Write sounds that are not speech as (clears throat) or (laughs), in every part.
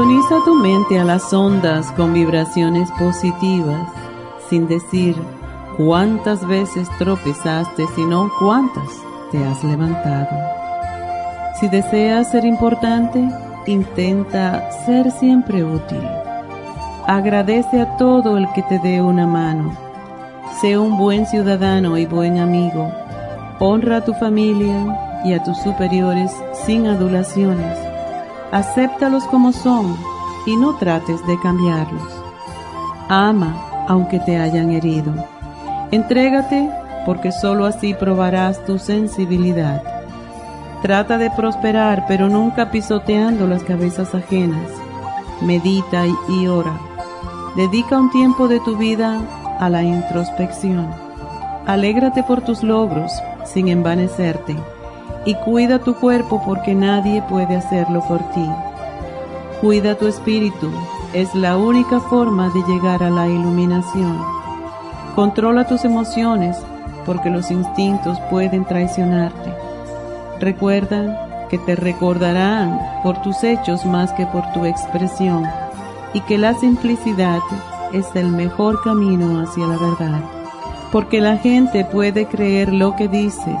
Sintoniza tu mente a las ondas con vibraciones positivas, sin decir cuántas veces tropezaste, sino cuántas te has levantado. Si deseas ser importante, intenta ser siempre útil. Agradece a todo el que te dé una mano. Sé un buen ciudadano y buen amigo. Honra a tu familia y a tus superiores sin adulaciones. Acéptalos como son y no trates de cambiarlos. Ama aunque te hayan herido. Entrégate porque sólo así probarás tu sensibilidad. Trata de prosperar, pero nunca pisoteando las cabezas ajenas. Medita y ora. Dedica un tiempo de tu vida a la introspección. Alégrate por tus logros sin envanecerte y cuida tu cuerpo porque nadie puede hacerlo por ti. Cuida tu espíritu, es la única forma de llegar a la iluminación. Controla tus emociones porque los instintos pueden traicionarte. Recuerda que te recordarán por tus hechos más que por tu expresión y que la simplicidad es el mejor camino hacia la verdad. Porque la gente puede creer lo que dices,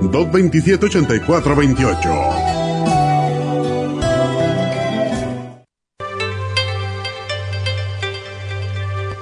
227 8428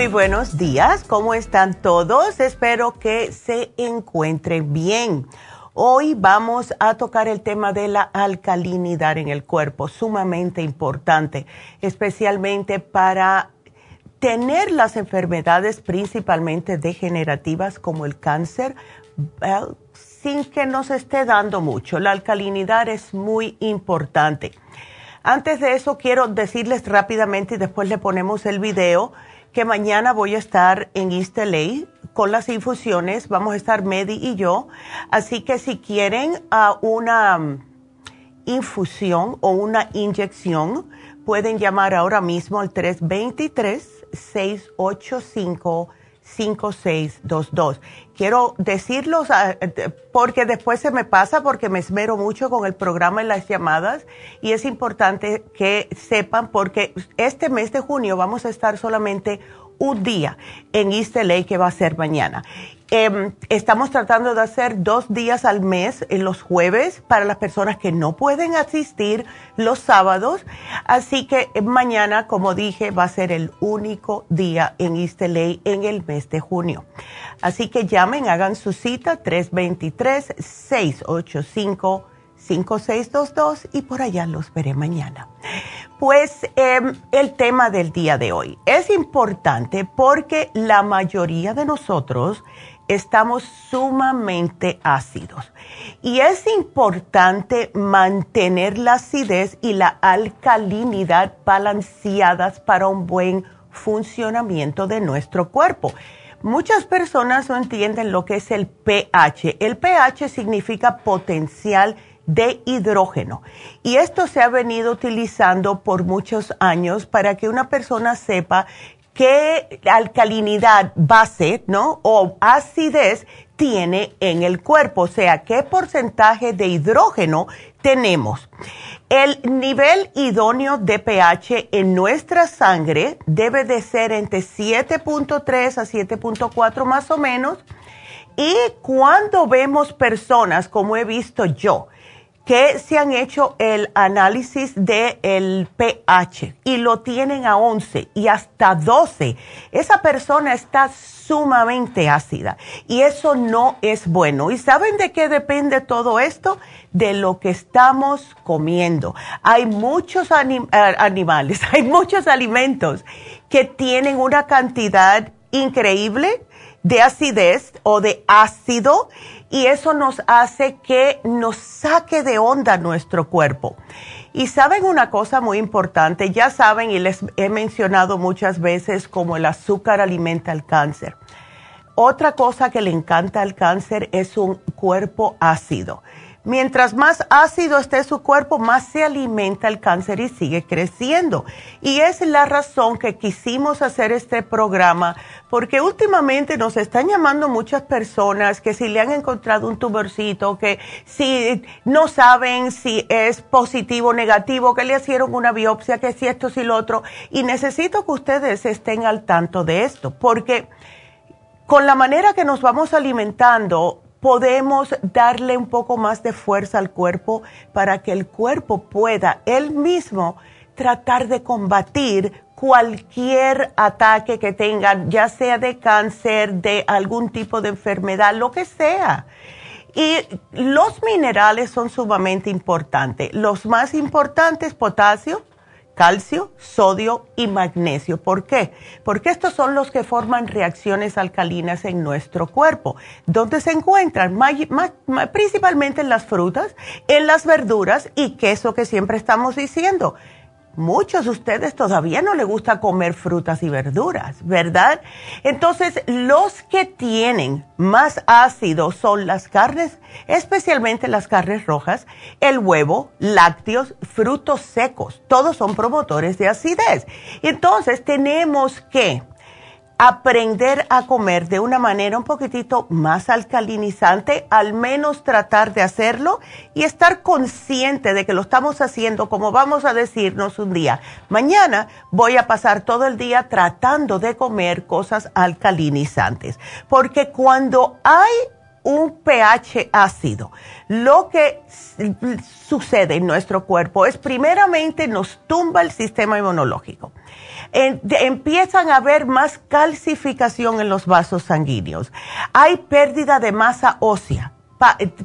Muy buenos días, ¿cómo están todos? Espero que se encuentren bien. Hoy vamos a tocar el tema de la alcalinidad en el cuerpo, sumamente importante, especialmente para tener las enfermedades principalmente degenerativas como el cáncer eh, sin que nos esté dando mucho. La alcalinidad es muy importante. Antes de eso quiero decirles rápidamente y después le ponemos el video que mañana voy a estar en East LA con las infusiones. Vamos a estar Medi y yo. Así que si quieren ah, una mm, infusión o una inyección, pueden llamar ahora mismo al 323-685. 5622. Quiero decirlos ah, porque después se me pasa porque me esmero mucho con el programa y las llamadas y es importante que sepan porque este mes de junio vamos a estar solamente un día en East LA que va a ser mañana. Em, estamos tratando de hacer dos días al mes en los jueves para las personas que no pueden asistir los sábados. Así que mañana, como dije, va a ser el único día en East LA en el mes de junio. Así que llamen, hagan su cita 323-685-5622 y por allá los veré mañana. Pues em, el tema del día de hoy es importante porque la mayoría de nosotros estamos sumamente ácidos. Y es importante mantener la acidez y la alcalinidad balanceadas para un buen funcionamiento de nuestro cuerpo. Muchas personas no entienden lo que es el pH. El pH significa potencial de hidrógeno. Y esto se ha venido utilizando por muchos años para que una persona sepa qué alcalinidad base, ¿no? O acidez tiene en el cuerpo, o sea, qué porcentaje de hidrógeno tenemos. El nivel idóneo de pH en nuestra sangre debe de ser entre 7.3 a 7.4 más o menos. Y cuando vemos personas, como he visto yo, que se han hecho el análisis del pH y lo tienen a 11 y hasta 12. Esa persona está sumamente ácida y eso no es bueno. ¿Y saben de qué depende todo esto? De lo que estamos comiendo. Hay muchos eh, animales, (laughs) hay muchos alimentos que tienen una cantidad increíble de acidez o de ácido y eso nos hace que nos saque de onda nuestro cuerpo. Y saben una cosa muy importante, ya saben y les he mencionado muchas veces como el azúcar alimenta el cáncer. Otra cosa que le encanta al cáncer es un cuerpo ácido. Mientras más ácido esté su cuerpo, más se alimenta el cáncer y sigue creciendo. Y es la razón que quisimos hacer este programa, porque últimamente nos están llamando muchas personas que si le han encontrado un tumorcito, que si no saben si es positivo o negativo, que le hicieron una biopsia, que si esto, si lo otro. Y necesito que ustedes estén al tanto de esto, porque con la manera que nos vamos alimentando, podemos darle un poco más de fuerza al cuerpo para que el cuerpo pueda él mismo tratar de combatir cualquier ataque que tengan, ya sea de cáncer, de algún tipo de enfermedad, lo que sea. Y los minerales son sumamente importantes. Los más importantes, potasio, calcio, sodio y magnesio. ¿Por qué? Porque estos son los que forman reacciones alcalinas en nuestro cuerpo. ¿Dónde se encuentran? principalmente en las frutas, en las verduras y queso que siempre estamos diciendo muchos de ustedes todavía no les gusta comer frutas y verduras, ¿verdad? Entonces, los que tienen más ácido son las carnes, especialmente las carnes rojas, el huevo, lácteos, frutos secos. Todos son promotores de acidez. Entonces, tenemos que aprender a comer de una manera un poquitito más alcalinizante, al menos tratar de hacerlo y estar consciente de que lo estamos haciendo como vamos a decirnos un día. Mañana voy a pasar todo el día tratando de comer cosas alcalinizantes, porque cuando hay un pH ácido, lo que sucede en nuestro cuerpo es primeramente nos tumba el sistema inmunológico empiezan a haber más calcificación en los vasos sanguíneos. Hay pérdida de masa ósea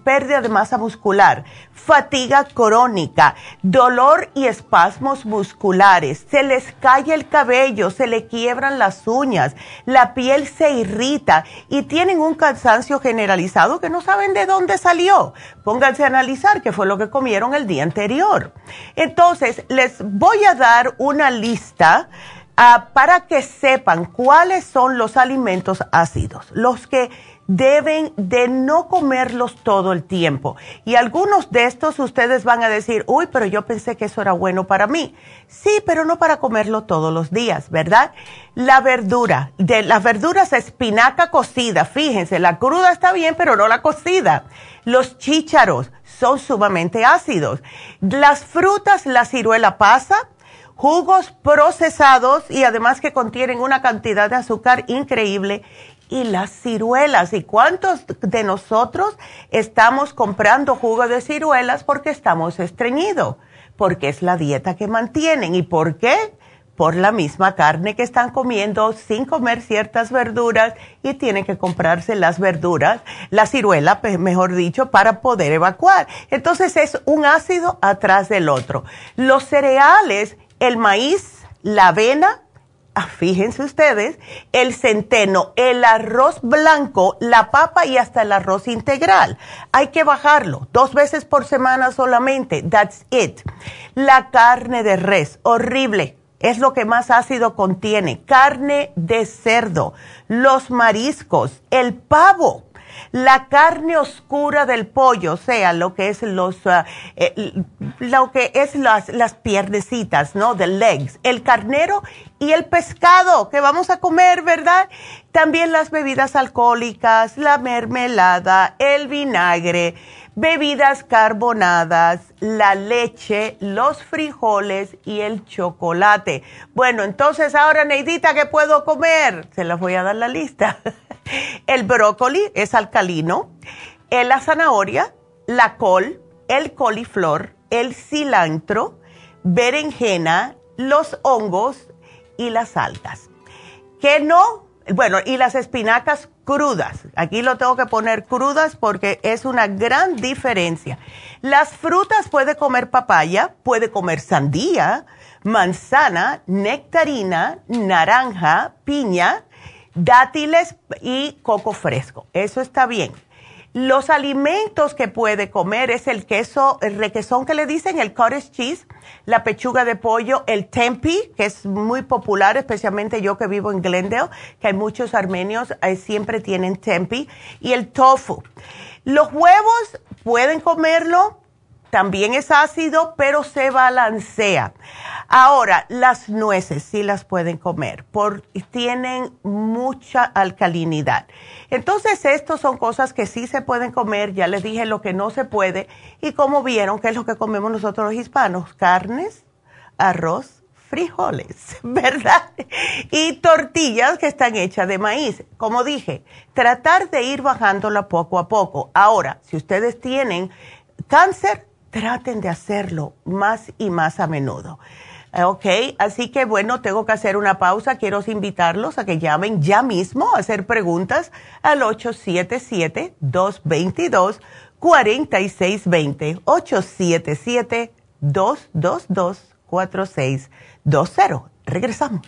pérdida de masa muscular, fatiga crónica, dolor y espasmos musculares, se les cae el cabello, se le quiebran las uñas, la piel se irrita y tienen un cansancio generalizado que no saben de dónde salió. Pónganse a analizar qué fue lo que comieron el día anterior. Entonces, les voy a dar una lista ah, para que sepan cuáles son los alimentos ácidos, los que deben de no comerlos todo el tiempo. Y algunos de estos ustedes van a decir, uy, pero yo pensé que eso era bueno para mí. Sí, pero no para comerlo todos los días, ¿verdad? La verdura, de las verduras espinaca cocida, fíjense, la cruda está bien, pero no la cocida. Los chícharos son sumamente ácidos. Las frutas, la ciruela pasa, jugos procesados y además que contienen una cantidad de azúcar increíble y las ciruelas. ¿Y cuántos de nosotros estamos comprando jugo de ciruelas porque estamos estreñidos? Porque es la dieta que mantienen. ¿Y por qué? Por la misma carne que están comiendo sin comer ciertas verduras y tienen que comprarse las verduras, la ciruela, mejor dicho, para poder evacuar. Entonces es un ácido atrás del otro. Los cereales, el maíz, la avena, Ah, fíjense ustedes, el centeno, el arroz blanco, la papa y hasta el arroz integral. Hay que bajarlo dos veces por semana solamente. That's it. La carne de res, horrible. Es lo que más ácido contiene. Carne de cerdo, los mariscos, el pavo la carne oscura del pollo, o sea, lo que es los, eh, lo que es las, las piernecitas, ¿no? The legs, el carnero y el pescado que vamos a comer, ¿verdad? También las bebidas alcohólicas, la mermelada, el vinagre, bebidas carbonadas, la leche, los frijoles y el chocolate. Bueno, entonces ahora, Neidita, ¿qué puedo comer? Se las voy a dar la lista. (laughs) El brócoli es alcalino, la zanahoria, la col, el coliflor, el cilantro, berenjena, los hongos y las algas. Que no, bueno, y las espinacas crudas. Aquí lo tengo que poner crudas porque es una gran diferencia. Las frutas puede comer papaya, puede comer sandía, manzana, nectarina, naranja, piña, dátiles y coco fresco. Eso está bien. Los alimentos que puede comer es el queso, el requesón que le dicen, el cottage cheese, la pechuga de pollo, el tempi, que es muy popular, especialmente yo que vivo en Glendale, que hay muchos armenios, eh, siempre tienen tempi, y el tofu. Los huevos pueden comerlo, también es ácido, pero se balancea. Ahora, las nueces sí las pueden comer, porque tienen mucha alcalinidad. Entonces, estas son cosas que sí se pueden comer, ya les dije lo que no se puede, y como vieron, ¿qué es lo que comemos nosotros los hispanos? Carnes, arroz, frijoles, (laughs) ¿verdad? Y tortillas que están hechas de maíz. Como dije, tratar de ir bajándola poco a poco. Ahora, si ustedes tienen cáncer, traten de hacerlo más y más a menudo. Eh, ok, así que bueno, tengo que hacer una pausa. Quiero invitarlos a que llamen ya mismo a hacer preguntas al 877-222-4620. 877-222-4620. Regresamos.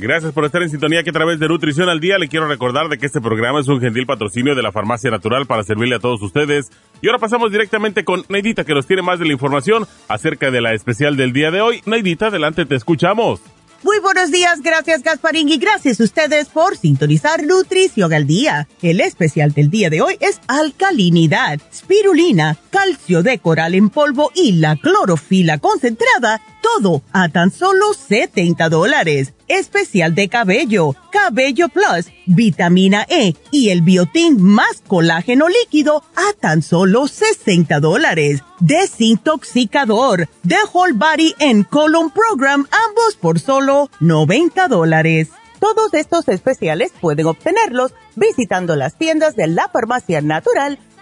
Gracias por estar en sintonía que a través de Nutrición al Día le quiero recordar de que este programa es un gentil patrocinio de la Farmacia Natural para servirle a todos ustedes. Y ahora pasamos directamente con Neidita que nos tiene más de la información acerca de la especial del día de hoy. Neidita, adelante, te escuchamos. Muy buenos días, gracias Gasparín y gracias a ustedes por sintonizar Nutrición al Día. El especial del día de hoy es alcalinidad, spirulina, calcio de coral en polvo y la clorofila concentrada, todo a tan solo 70 dólares. Especial de cabello, cabello plus, vitamina E y el biotín más colágeno líquido a tan solo 60 dólares. Desintoxicador, The Whole Body and Colon Program, ambos por solo 90 dólares. Todos estos especiales pueden obtenerlos visitando las tiendas de la farmacia natural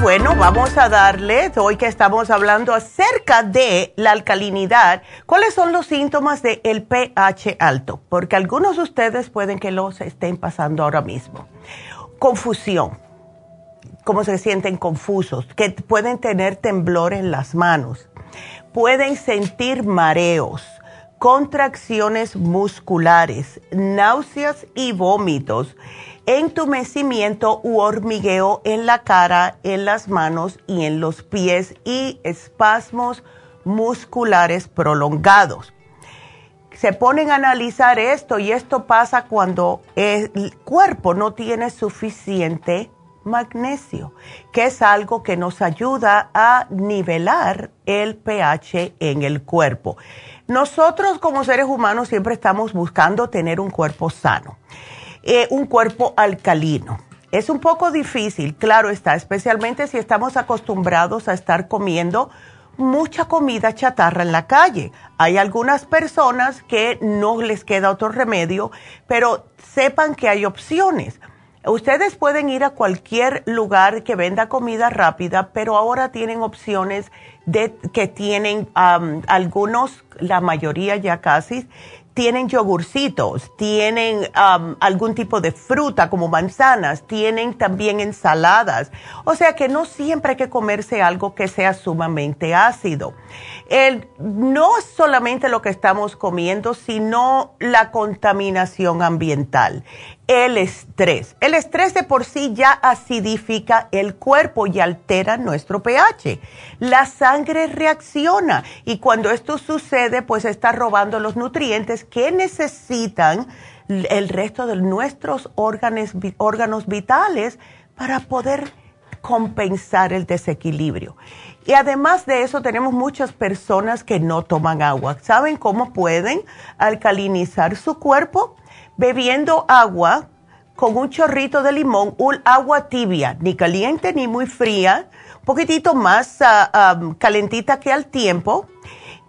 Bueno, vamos a darle, hoy que estamos hablando acerca de la alcalinidad, ¿cuáles son los síntomas del pH alto? Porque algunos de ustedes pueden que los estén pasando ahora mismo. Confusión, cómo se sienten confusos, que pueden tener temblor en las manos, pueden sentir mareos, contracciones musculares, náuseas y vómitos entumecimiento u hormigueo en la cara, en las manos y en los pies y espasmos musculares prolongados. Se ponen a analizar esto y esto pasa cuando el cuerpo no tiene suficiente magnesio, que es algo que nos ayuda a nivelar el pH en el cuerpo. Nosotros como seres humanos siempre estamos buscando tener un cuerpo sano. Eh, un cuerpo alcalino. Es un poco difícil, claro está, especialmente si estamos acostumbrados a estar comiendo mucha comida chatarra en la calle. Hay algunas personas que no les queda otro remedio, pero sepan que hay opciones. Ustedes pueden ir a cualquier lugar que venda comida rápida, pero ahora tienen opciones de que tienen algunos, la mayoría ya casi, tienen yogurcitos, tienen um, algún tipo de fruta como manzanas, tienen también ensaladas. O sea que no siempre hay que comerse algo que sea sumamente ácido. No solamente lo que estamos comiendo, sino la contaminación ambiental el estrés. El estrés de por sí ya acidifica el cuerpo y altera nuestro pH. La sangre reacciona y cuando esto sucede, pues está robando los nutrientes que necesitan el resto de nuestros órganos, órganos vitales para poder compensar el desequilibrio. Y además de eso, tenemos muchas personas que no toman agua. ¿Saben cómo pueden alcalinizar su cuerpo? bebiendo agua con un chorrito de limón, agua tibia, ni caliente ni muy fría, poquitito más ah, calentita que al tiempo.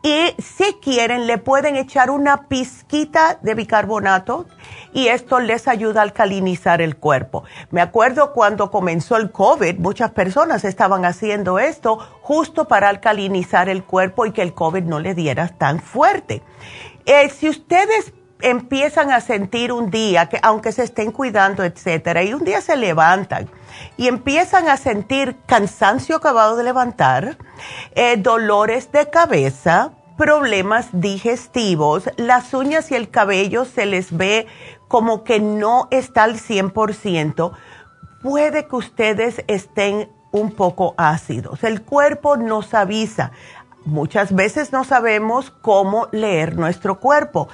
Y si quieren, le pueden echar una pizquita de bicarbonato y esto les ayuda a alcalinizar el cuerpo. Me acuerdo cuando comenzó el COVID, muchas personas estaban haciendo esto justo para alcalinizar el cuerpo y que el COVID no le diera tan fuerte. Eh, si ustedes empiezan a sentir un día que aunque se estén cuidando, etcétera, y un día se levantan y empiezan a sentir cansancio acabado de levantar, eh, dolores de cabeza, problemas digestivos, las uñas y el cabello se les ve como que no está al 100%, puede que ustedes estén un poco ácidos. El cuerpo nos avisa. Muchas veces no sabemos cómo leer nuestro cuerpo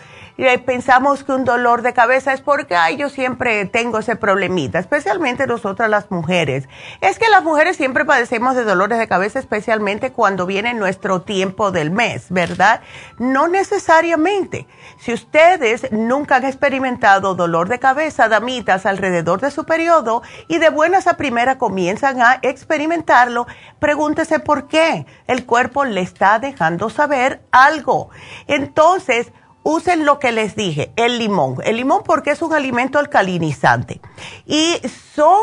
pensamos que un dolor de cabeza es porque, ay, yo siempre tengo ese problemita, especialmente nosotras las mujeres. Es que las mujeres siempre padecemos de dolores de cabeza, especialmente cuando viene nuestro tiempo del mes, ¿verdad? No necesariamente. Si ustedes nunca han experimentado dolor de cabeza, damitas, alrededor de su periodo y de buenas a primera comienzan a experimentarlo, pregúntese por qué. El cuerpo le está dejando saber algo. Entonces, usen lo que les dije, el limón. El limón porque es un alimento alcalinizante. Y son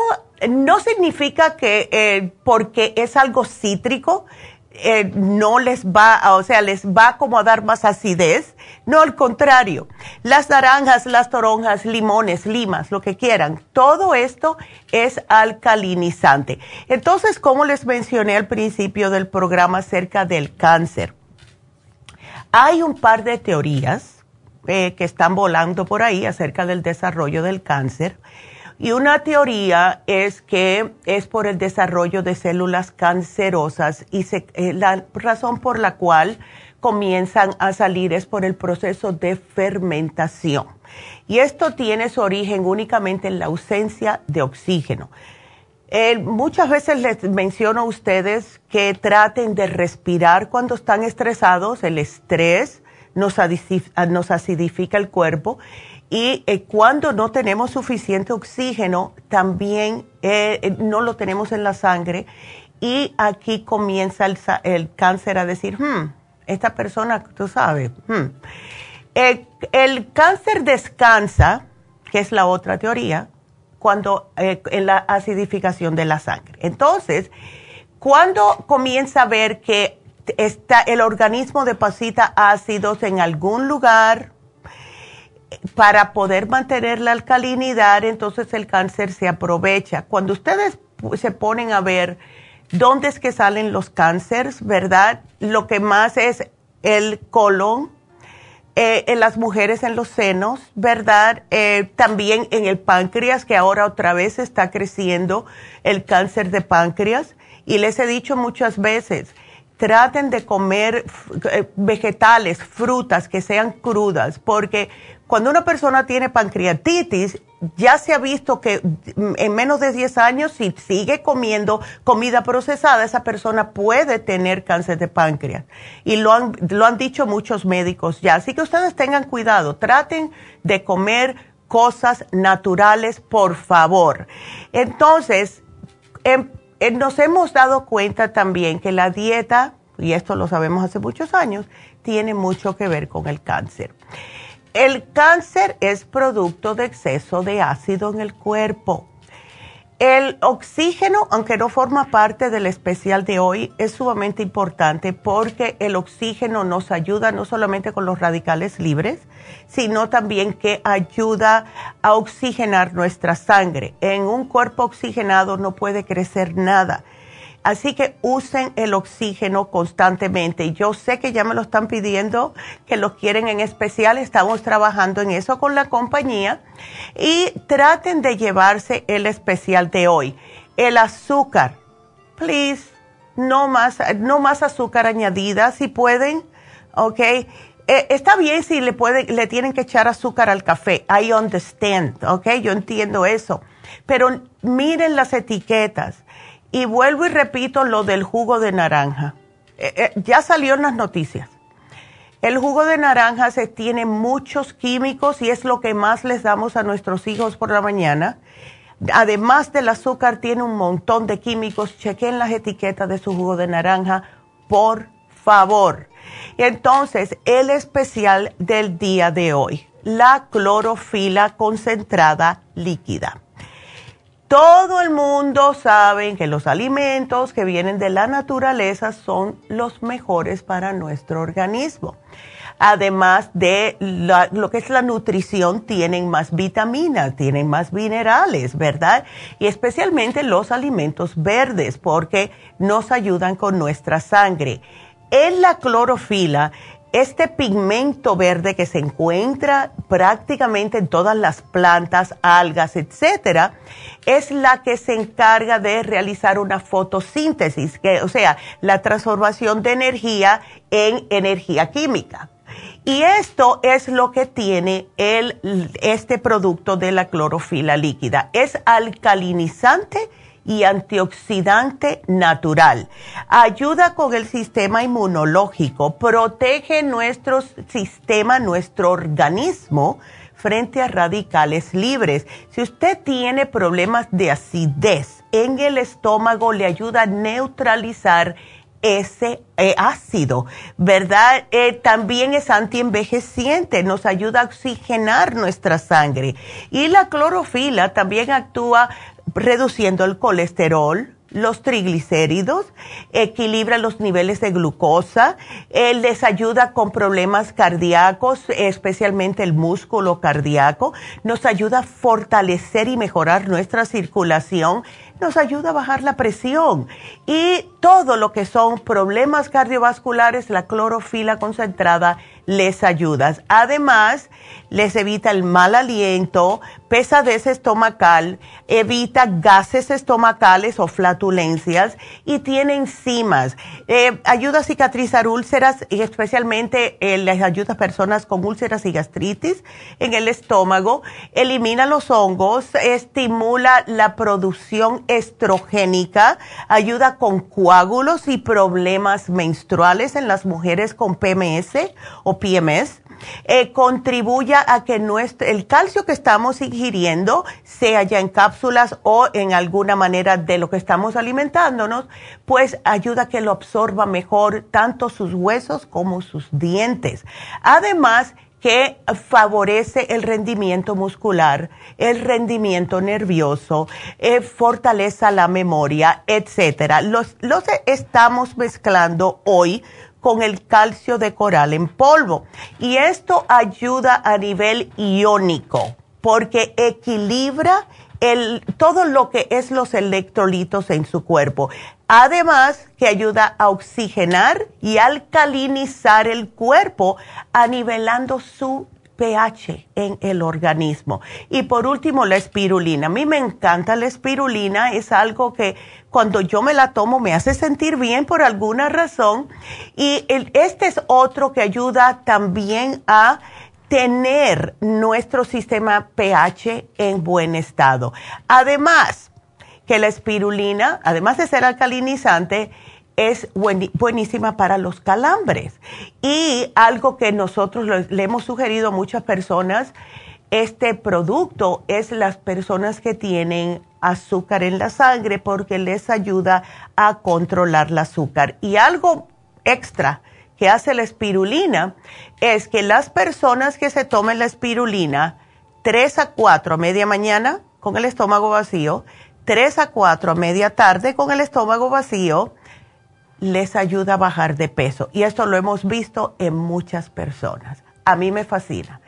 no significa que eh, porque es algo cítrico, eh, no les va, o sea, les va como a dar más acidez. No, al contrario. Las naranjas, las toronjas, limones, limas, lo que quieran, todo esto es alcalinizante. Entonces, como les mencioné al principio del programa acerca del cáncer, hay un par de teorías eh, que están volando por ahí acerca del desarrollo del cáncer. Y una teoría es que es por el desarrollo de células cancerosas y eh, la razón por la cual comienzan a salir es por el proceso de fermentación. Y esto tiene su origen únicamente en la ausencia de oxígeno. muchas veces les menciono a ustedes que traten de respirar cuando están estresados. El estrés nos acidifica el cuerpo y eh, cuando no tenemos suficiente oxígeno, también eh, eh, no lo tenemos en la sangre. Y aquí comienza el, cáncer a decir, hmm, esta persona, tú sabes, hmm". el cáncer descansa, que es la otra teoría, cuando en la acidificación de la sangre. Entonces, cuando comienza a ver que está el organismo deposita ácidos en algún lugar, para poder mantener la alcalinidad, entonces el cáncer se aprovecha. Cuando ustedes se ponen a ver dónde es que salen los cánceres, ¿verdad? Lo que más es el colon, eh, en las mujeres en los senos, ¿verdad? Eh, también en el páncreas, que ahora otra vez está creciendo el cáncer de páncreas. Y les he dicho muchas veces, traten de comer eh, vegetales, frutas que sean crudas, porque cuando una persona tiene pancreatitis, ya se ha visto que en menos de 10 años, si sigue comiendo comida procesada, esa persona puede tener cáncer de páncreas. Y lo han, lo han dicho muchos médicos ya. Así que ustedes tengan cuidado, traten de comer cosas naturales, por favor. Entonces, em, eh, nos hemos dado cuenta también que la dieta, y esto lo sabemos hace muchos años, tiene mucho que ver con el cáncer. El cáncer es producto de exceso de ácido en el cuerpo. El oxígeno, aunque no forma parte del especial de hoy, es sumamente importante porque el oxígeno nos ayuda no solamente con los radicales libres, sino también que ayuda a oxigenar nuestra sangre. En un cuerpo oxigenado no puede crecer nada Así que usen el oxígeno constantemente. Yo sé que ya me lo están pidiendo, que lo quieren en especial. Estamos trabajando en eso con la compañía. Y traten de llevarse el especial de hoy. El azúcar. Please, no más, no más azúcar añadida si pueden. ¿Ok? Eh, está bien si le, pueden, le tienen que echar azúcar al café. I understand. ¿Ok? Yo entiendo eso. Pero miren las etiquetas y vuelvo y repito lo del jugo de naranja. Eh, eh, ya salió en las noticias. El jugo de naranja se tiene muchos químicos y es lo que más les damos a nuestros hijos por la mañana. Además del azúcar, tiene un montón de químicos. Chequen las etiquetas de su jugo de naranja, por favor. Entonces, el especial del día de hoy, la clorofila concentrada líquida. Todo el mundo sabe que los alimentos que vienen de la naturaleza son los mejores para nuestro organismo. Además de lo que es la nutrición, tienen más vitaminas, tienen más minerales, ¿verdad? Y especialmente los alimentos verdes, porque nos ayudan con nuestra sangre. En la clorofila este pigmento verde que se encuentra prácticamente en todas las plantas, algas, etcétera, es la que se encarga de realizar una fotosíntesis, que, o sea, la transformación de energía en energía química. Y esto es lo que tiene el, este producto de la clorofila líquida. Es alcalinizante y antioxidante natural. Ayuda con el sistema inmunológico, protege nuestro sistema, nuestro organismo frente a radicales libres. Si usted tiene problemas de acidez en el estómago, le ayuda a neutralizar ese eh, ácido, ¿verdad? Eh, también es antienvejeciente, nos ayuda a oxigenar nuestra sangre. Y la clorofila también actúa reduciendo el colesterol, los triglicéridos, equilibra los niveles de glucosa, él les ayuda con problemas cardíacos, especialmente el músculo cardíaco, nos ayuda a fortalecer y mejorar nuestra circulación, nos ayuda a bajar la presión y todo lo que son problemas cardiovasculares, la clorofila concentrada les ayuda. Además, les evita el mal aliento, pesadez estomacal, evita gases estomacales o flatulencias y tiene enzimas. Eh, ayuda a cicatrizar úlceras y especialmente eh, les ayuda a personas con úlceras y gastritis en el estómago. Elimina los hongos, estimula la producción estrogénica, ayuda con coágulos y problemas menstruales en las mujeres con PMS o PMS eh, contribuya a que nuestro, el calcio que estamos ingiriendo, sea ya en cápsulas o en alguna manera de lo que estamos alimentándonos, pues ayuda a que lo absorba mejor tanto sus huesos como sus dientes. Además, que favorece el rendimiento muscular, el rendimiento nervioso, eh, fortaleza la memoria, etcétera. Los, los estamos mezclando hoy con el calcio de coral en polvo. Y esto ayuda a nivel iónico porque equilibra el, todo lo que es los electrolitos en su cuerpo. Además que ayuda a oxigenar y alcalinizar el cuerpo, anivelando su pH en el organismo. Y por último, la espirulina. A mí me encanta la espirulina, es algo que cuando yo me la tomo me hace sentir bien por alguna razón. Y este es otro que ayuda también a tener nuestro sistema pH en buen estado. Además, que la espirulina, además de ser alcalinizante, es buenísima para los calambres. Y algo que nosotros le hemos sugerido a muchas personas, este producto es las personas que tienen azúcar en la sangre porque les ayuda a controlar el azúcar. Y algo extra que hace la espirulina es que las personas que se tomen la espirulina 3 a 4 a media mañana con el estómago vacío, 3 a 4 a media tarde con el estómago vacío, les ayuda a bajar de peso. Y esto lo hemos visto en muchas personas. A mí me fascina.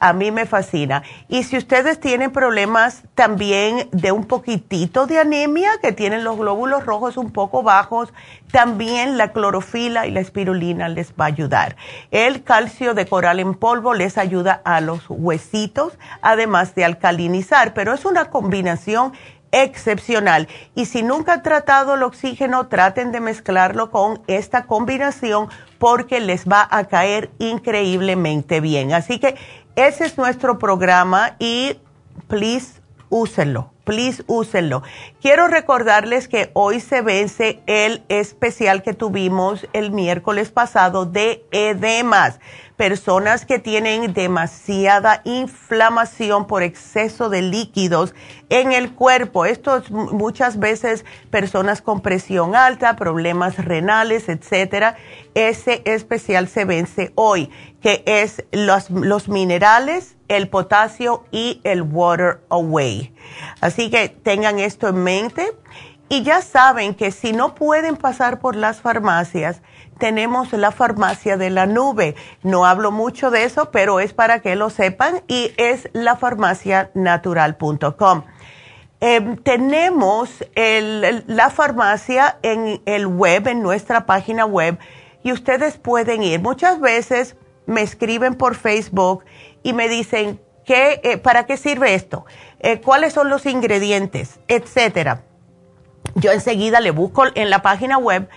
A mí me fascina. Y si ustedes tienen problemas también de un poquitito de anemia, que tienen los glóbulos rojos un poco bajos, también la clorofila y la espirulina les va a ayudar. El calcio de coral en polvo les ayuda a los huesitos, además de alcalinizar, pero es una combinación excepcional. Y si nunca han tratado el oxígeno, traten de mezclarlo con esta combinación porque les va a caer increíblemente bien. Así que ese es nuestro programa y please úsenlo, please úsenlo. Quiero recordarles que hoy se vence el especial que tuvimos el miércoles pasado de edemas personas que tienen demasiada inflamación por exceso de líquidos en el cuerpo. Esto es muchas veces personas con presión alta, problemas renales, etcétera. Ese especial se vence hoy, que es los, los minerales, el potasio y el water away. Así que tengan esto en mente. Y ya saben que si no pueden pasar por las farmacias, tenemos la farmacia de la nube. No hablo mucho de eso, pero es para que lo sepan y es lafarmacianatural.com. Em, tenemos la farmacia en el web, en nuestra página web, y ustedes pueden ir. Muchas veces me escriben por Facebook y me dicen, ¿qué, eh, ¿para qué sirve esto? Eh, ¿Cuáles son los ingredientes? Etcétera. Yo enseguida le busco en la página web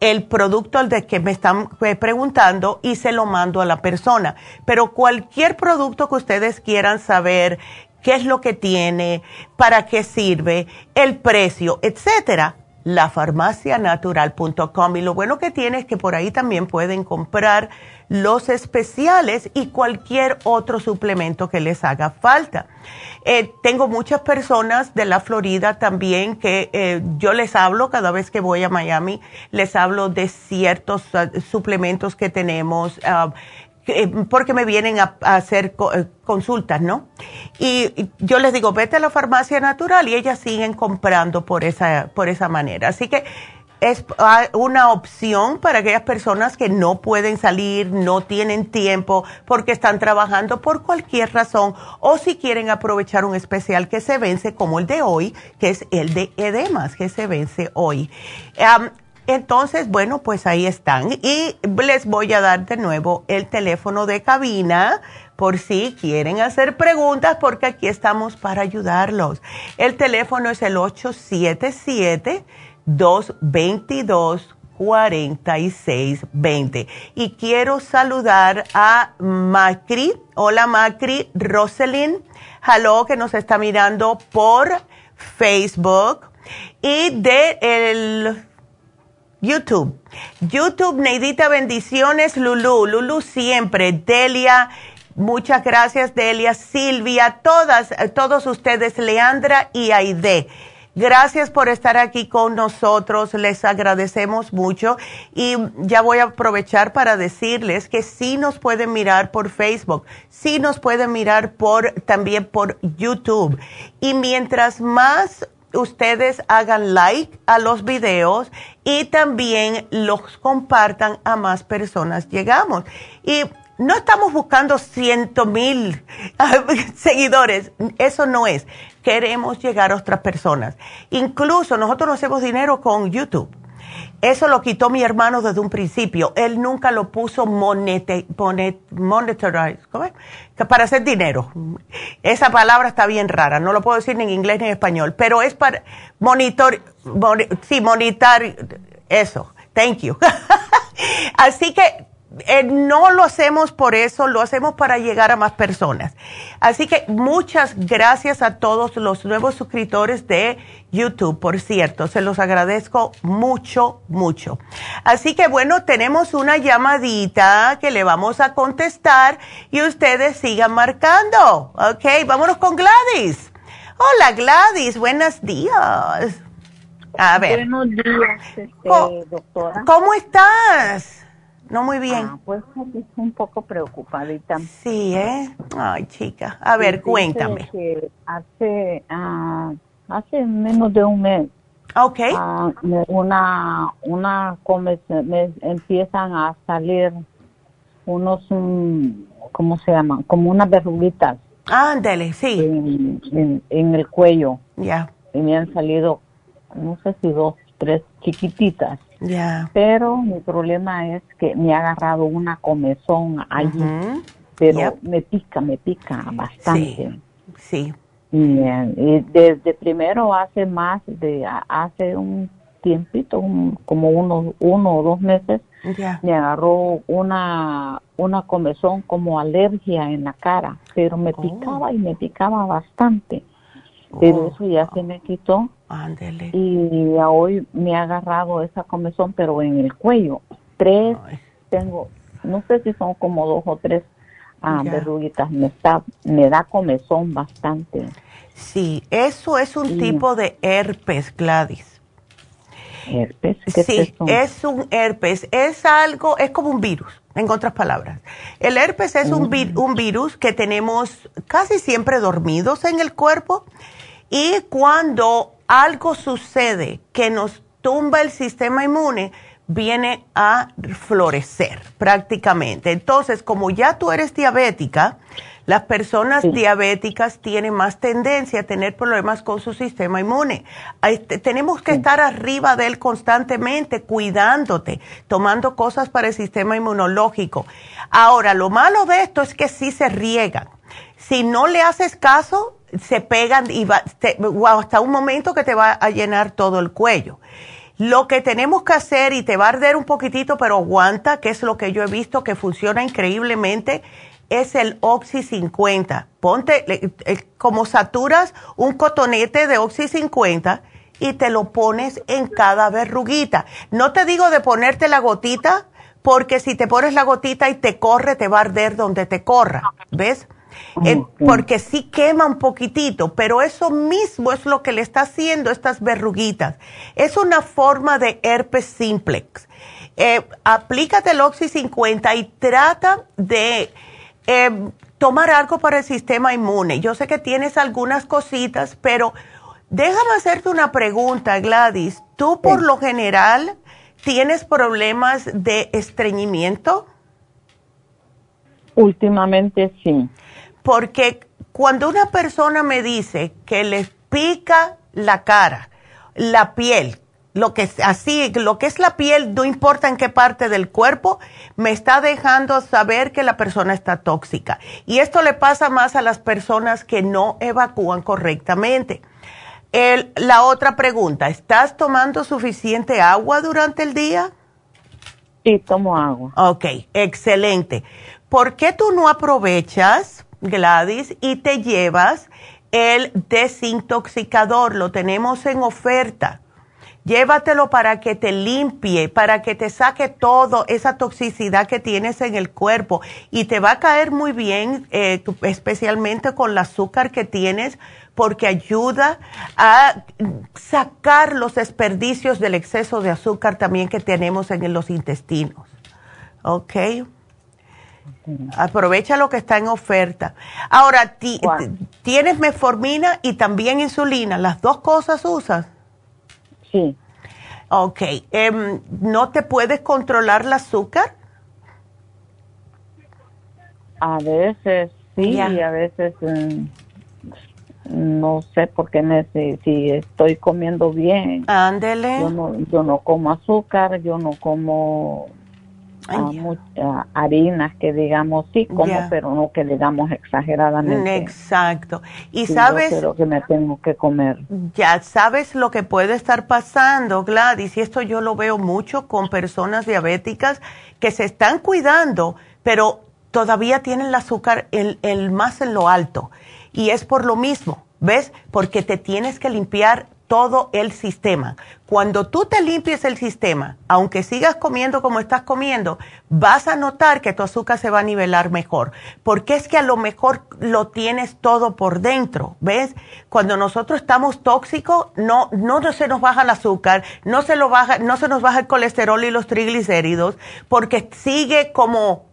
el producto al de que me están eh, preguntando y se lo mando a la persona. Pero cualquier producto que ustedes quieran saber qué es lo que tiene, para qué sirve, el precio, etcétera, lafarmacianatural.com. Y lo bueno que tiene es que por ahí también pueden comprar los especiales y cualquier otro suplemento que les haga falta. Eh, tengo muchas personas de la Florida también que eh, yo les hablo cada vez que voy a Miami, les hablo de ciertos uh, suplementos que tenemos. Eh, porque me vienen a, hacer eh, consultas, ¿no? Y, yo les digo, vete a la farmacia natural y ellas siguen comprando por esa, por esa manera. Así que es una opción para aquellas personas que no pueden salir, no tienen tiempo porque están trabajando por cualquier razón o si quieren aprovechar un especial que se vence como el de hoy, que es el de edemas que se vence hoy. Entonces, bueno, pues ahí están. Y les voy a dar de nuevo el teléfono de cabina por si quieren hacer preguntas, porque aquí estamos para ayudarlos. El teléfono es el 877. 222 4620. Y quiero saludar a Macri. Hola Macri, Roselyn. Hello, que nos está mirando por Facebook. Y de el YouTube. YouTube, Neidita, bendiciones, Lulu. Lulu siempre. Delia, muchas gracias, Delia. Silvia, todas, todos ustedes, Leandra y Aide Gracias por estar aquí con nosotros, les agradecemos mucho y ya voy a aprovechar para decirles que sí nos pueden mirar por Facebook, sí nos pueden mirar por también por YouTube y mientras más ustedes hagan like a los videos y también los compartan a más personas llegamos. Y no estamos buscando ciento mil (laughs) seguidores, eso no es queremos llegar a otras personas. Incluso nosotros no hacemos dinero con YouTube. Eso lo quitó mi hermano desde un principio. Él nunca lo puso monete, monet, para hacer dinero. Esa palabra está bien rara, no lo puedo decir ni en inglés ni en español, pero es para monitor, sí, monitar, eso. Thank you. (laughs) Así que eh, no lo hacemos por eso, lo hacemos para llegar a más personas. Así que muchas gracias a todos los nuevos suscriptores de YouTube, por cierto, se los agradezco mucho, mucho. Así que bueno, tenemos una llamadita que le vamos a contestar y ustedes sigan marcando. Ok, vámonos con Gladys. Hola Gladys, buenos días. A ver. Buenos días, este, doctora. ¿Cómo estás? No muy bien. Ah, pues un poco preocupadita. Sí, ¿eh? Ay, chica. A ver, cuéntame. hace, ah, hace menos de un mes. Ok. Ah, una, una, me empiezan a salir unos, ¿cómo se llaman? Como unas verruguitas. Ándale, sí. En, en, el cuello. Ya. Y me han salido, no sé si dos, tres chiquititas. Pero mi problema es que me ha agarrado una comezón allí, pero me pica, me pica bastante. Sí. Y, desde primero hace más de hace un tiempito, como uno, uno o dos meses, me agarró una una comezón como alergia en la cara, pero me oh. picaba y me picaba bastante. Pero oh. eso ya se me quitó y hoy me ha agarrado esa comezón, pero en el cuello. Tres, tengo, no sé si son como dos o tres ah, verruguitas. Me, está, me da comezón bastante. Sí, eso es un tipo de herpes, Gladys. ¿Herpes? sí, es, un herpes. Es algo, es como un virus, en otras palabras. El herpes es un, mm. un virus que tenemos casi siempre dormidos en el cuerpo y cuando algo sucede que nos tumba el sistema inmune, viene a florecer prácticamente. Entonces, como ya tú eres diabética, las personas diabéticas tienen más tendencia a tener problemas con su sistema inmune. tenemos que estar arriba de él constantemente, cuidándote, tomando cosas para el sistema inmunológico. Ahora, lo malo de esto es que sí se riegan. Si no le haces caso, se pegan y va, hasta un momento que te va a llenar todo el cuello. Lo que tenemos que hacer, y te va a arder un poquitito, pero aguanta, que es lo que yo he visto que funciona increíblemente, es el Oxy 50. Ponte, como saturas un cotonete de Oxy 50 y te lo pones en cada verruguita. No te digo de ponerte la gotita, porque si te pones la gotita y te corre, te va a arder donde te corra. ¿Ves? Eh, porque sí quema un poquitito, pero eso mismo es lo que le está haciendo estas verruguitas. Es una forma de herpes simplex. eh, aplícate el Oxy 50 y trata de eh, tomar algo para el sistema inmune. Yo sé que tienes algunas cositas, pero déjame hacerte una pregunta, Gladys. ¿Tú por lo general tienes problemas de estreñimiento? Últimamente sí. Porque cuando una persona me dice que le pica la cara, la piel, lo que así, lo que es la piel, no importa en qué parte del cuerpo, me está dejando saber que la persona está tóxica. Y esto le pasa más a las personas que no evacúan correctamente. la otra pregunta, ¿estás tomando suficiente agua durante el día? Sí, tomo agua. Ok, excelente. ¿Por qué tú no aprovechas, Gladys, y te llevas el desintoxicador? Lo tenemos en oferta Llévatelo para que te limpie, para que te saque toda esa toxicidad que tienes en el cuerpo y te va a caer muy bien, eh, especialmente con el azúcar que tienes, porque ayuda a sacar los desperdicios del exceso de azúcar también que tenemos en los intestinos. ¿Ok? Aprovecha lo que está en oferta. Ahora, tienes meformina y también insulina. ¿Las dos cosas usas? Sí. Ok. Em, ¿No te puedes controlar el azúcar? A veces sí, y a veces mm, no sé por qué si estoy comiendo bien. Ándele. Yo no, yo no como azúcar, yo no como harinas que digamos sí como pero no que digamos exageradamente. Exacto. Y sabes pero que me tengo que comer. Ya sabes lo que puede estar pasando Gladys y esto yo lo veo mucho con personas diabéticas que se están cuidando pero todavía tienen el azúcar el, el más en lo alto. Y es por lo mismo ves porque te tienes que limpiar todo el sistema. Cuando tú te limpies el sistema, aunque sigas comiendo como estás comiendo, vas a notar que tu azúcar se va a nivelar mejor, porque es que a lo mejor lo tienes todo por dentro, ¿ves? Cuando nosotros estamos tóxicos, no, no se nos baja el azúcar, no se, lo baja, no se nos baja el colesterol y los triglicéridos, porque sigue como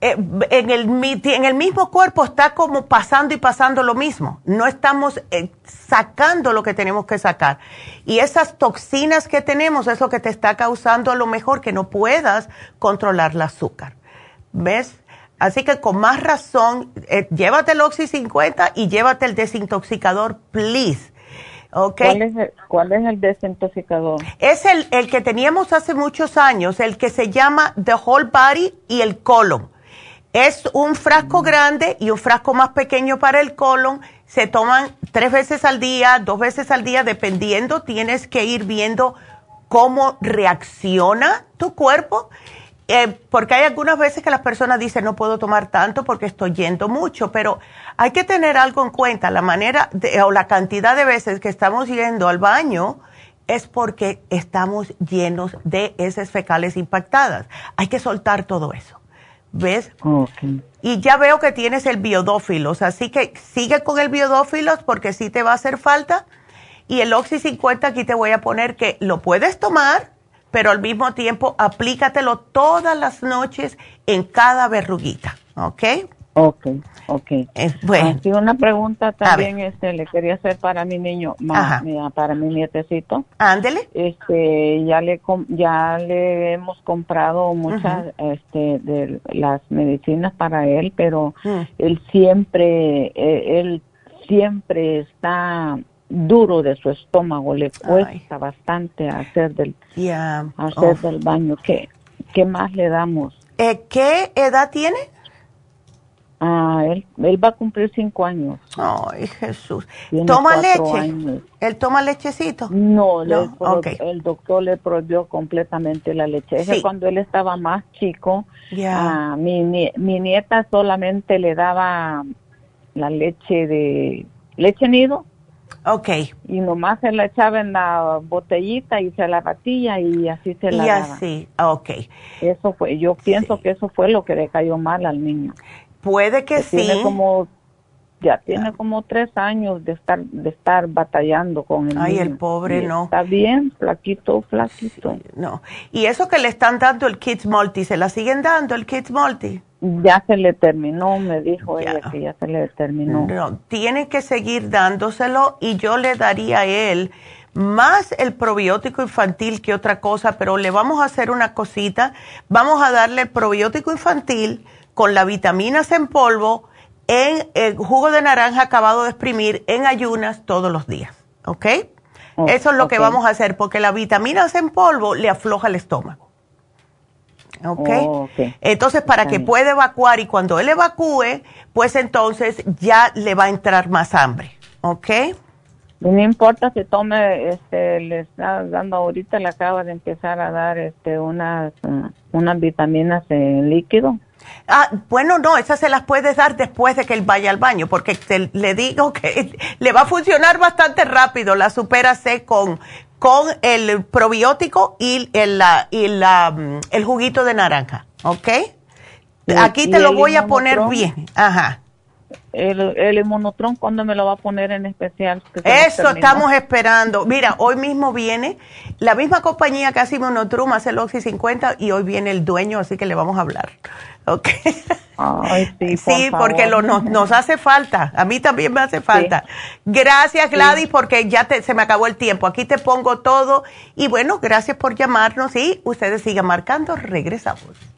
en, el, en el mismo cuerpo está como pasando y pasando lo mismo. No estamos eh, sacando lo que tenemos que sacar. Y esas toxinas que tenemos es lo que te está causando a lo mejor que no puedas controlar el azúcar. ¿Ves? Así que con más razón, eh, llévate el Oxy 50 y llévate el desintoxicador, please. Okay. ¿Cuál, es el, desintoxicador? Es el, el que teníamos hace muchos años, el que se llama The Whole Body y el colon es un frasco grande y un frasco más pequeño para el colon. Se toman tres veces al día, dos veces al día, dependiendo. Tienes que ir viendo cómo reacciona tu cuerpo. Eh, porque hay algunas veces que las personas dicen no puedo tomar tanto porque estoy yendo mucho, pero hay que tener algo en cuenta. La manera o la cantidad de veces que estamos yendo al baño es porque estamos llenos de heces fecales impactadas. Hay que soltar todo eso. ¿Ves? Y ya veo que tienes el biodófilos, así que sigue con el biodófilos porque sí te va a hacer falta. Y el Oxy 50 aquí te voy a poner que lo puedes tomar, pero al mismo tiempo aplícatelo todas las noches en cada verruguita, ¿ok? Ok, ok. bueno. una pregunta también este, le quería hacer para mi niño, para mi nietecito. Ándele. Este, ya le ya le hemos comprado muchas este de las medicinas para él, pero mm. él siempre e, él siempre está duro de su estómago, le cuesta bastante hacer del hacer del baño. ¿Qué qué más le damos? Eh, ¿Qué edad tiene? Ah, él, él va a cumplir cinco años. Ay, Jesús. ¿Toma leche? ¿Él toma lechecito? No, el doctor le prohibió completamente la leche. Es cuando él estaba más chico, ah, mi, mi nieta solamente le daba la leche de leche nido. Ok. Y nomás se la echaba en la botellita y se la batía y así se la y daba. Así, ok. Eso fue, yo pienso que eso fue lo que le cayó mal al niño. Puede que, sí. Tiene como ya tiene como tres años de estar de estar batallando con el Ay, el pobre, no. Está bien, flaquito, flaquito. no. ¿Y eso que le están dando el Kids Multi, se la siguen dando el Kids Multi? Ya se le terminó, me dijo ella que ya se le terminó. No, tiene que seguir dándoselo y yo le daría a él más el probiótico infantil que otra cosa, pero le vamos a hacer una cosita. Vamos a darle el probiótico infantil con las vitaminas en polvo en el jugo de naranja acabado de exprimir en ayunas todos los días. ¿Ok? Oh, Eso es lo que vamos a hacer porque las vitaminas en polvo le afloja el estómago. ¿Ok? Oh, entonces, para que pueda evacuar y cuando él evacúe, pues entonces ya le va a entrar más hambre. ¿Ok? No importa si tome, este, le está dando ahorita, le acaba de empezar a dar este, unas, unas vitaminas en líquido. Ah, bueno, no, esas se las puedes dar después de que él vaya al baño, porque le digo (laughs) que le va a funcionar bastante rápido la Supera C con, con el probiótico y el, y la, mm, el juguito de naranja, ¿ok? Aquí te lo voy a poner bien, ajá. El, el inmunotron, ¿cuándo me lo va a poner en especial? Eso estamos esperando. Mira, hoy mismo viene la misma compañía que hace Inmunotrum, hace el Oxy 50 y hoy viene el dueño, así que le vamos a hablar. ¿Ok? sí, porque lo, nos, hace falta. A mí también me hace falta. Gracias, Gladys, porque ya se me acabó el tiempo. Aquí te pongo todo. Y bueno, gracias por llamarnos y ustedes sigan marcando. Regresamos.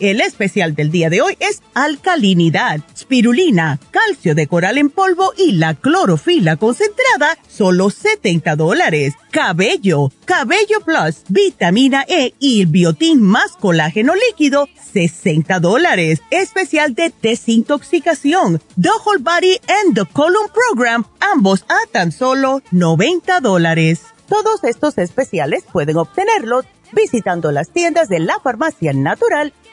El especial del día de hoy es alcalinidad, spirulina, calcio de coral en polvo y la clorofila concentrada, solo 70 dólares. Cabello, cabello plus, vitamina E y el biotín más colágeno líquido, 60 dólares. Especial de desintoxicación, The Whole Body and the Column Program, ambos a tan solo 90 dólares. Todos estos especiales pueden obtenerlos visitando las tiendas de la farmacia natural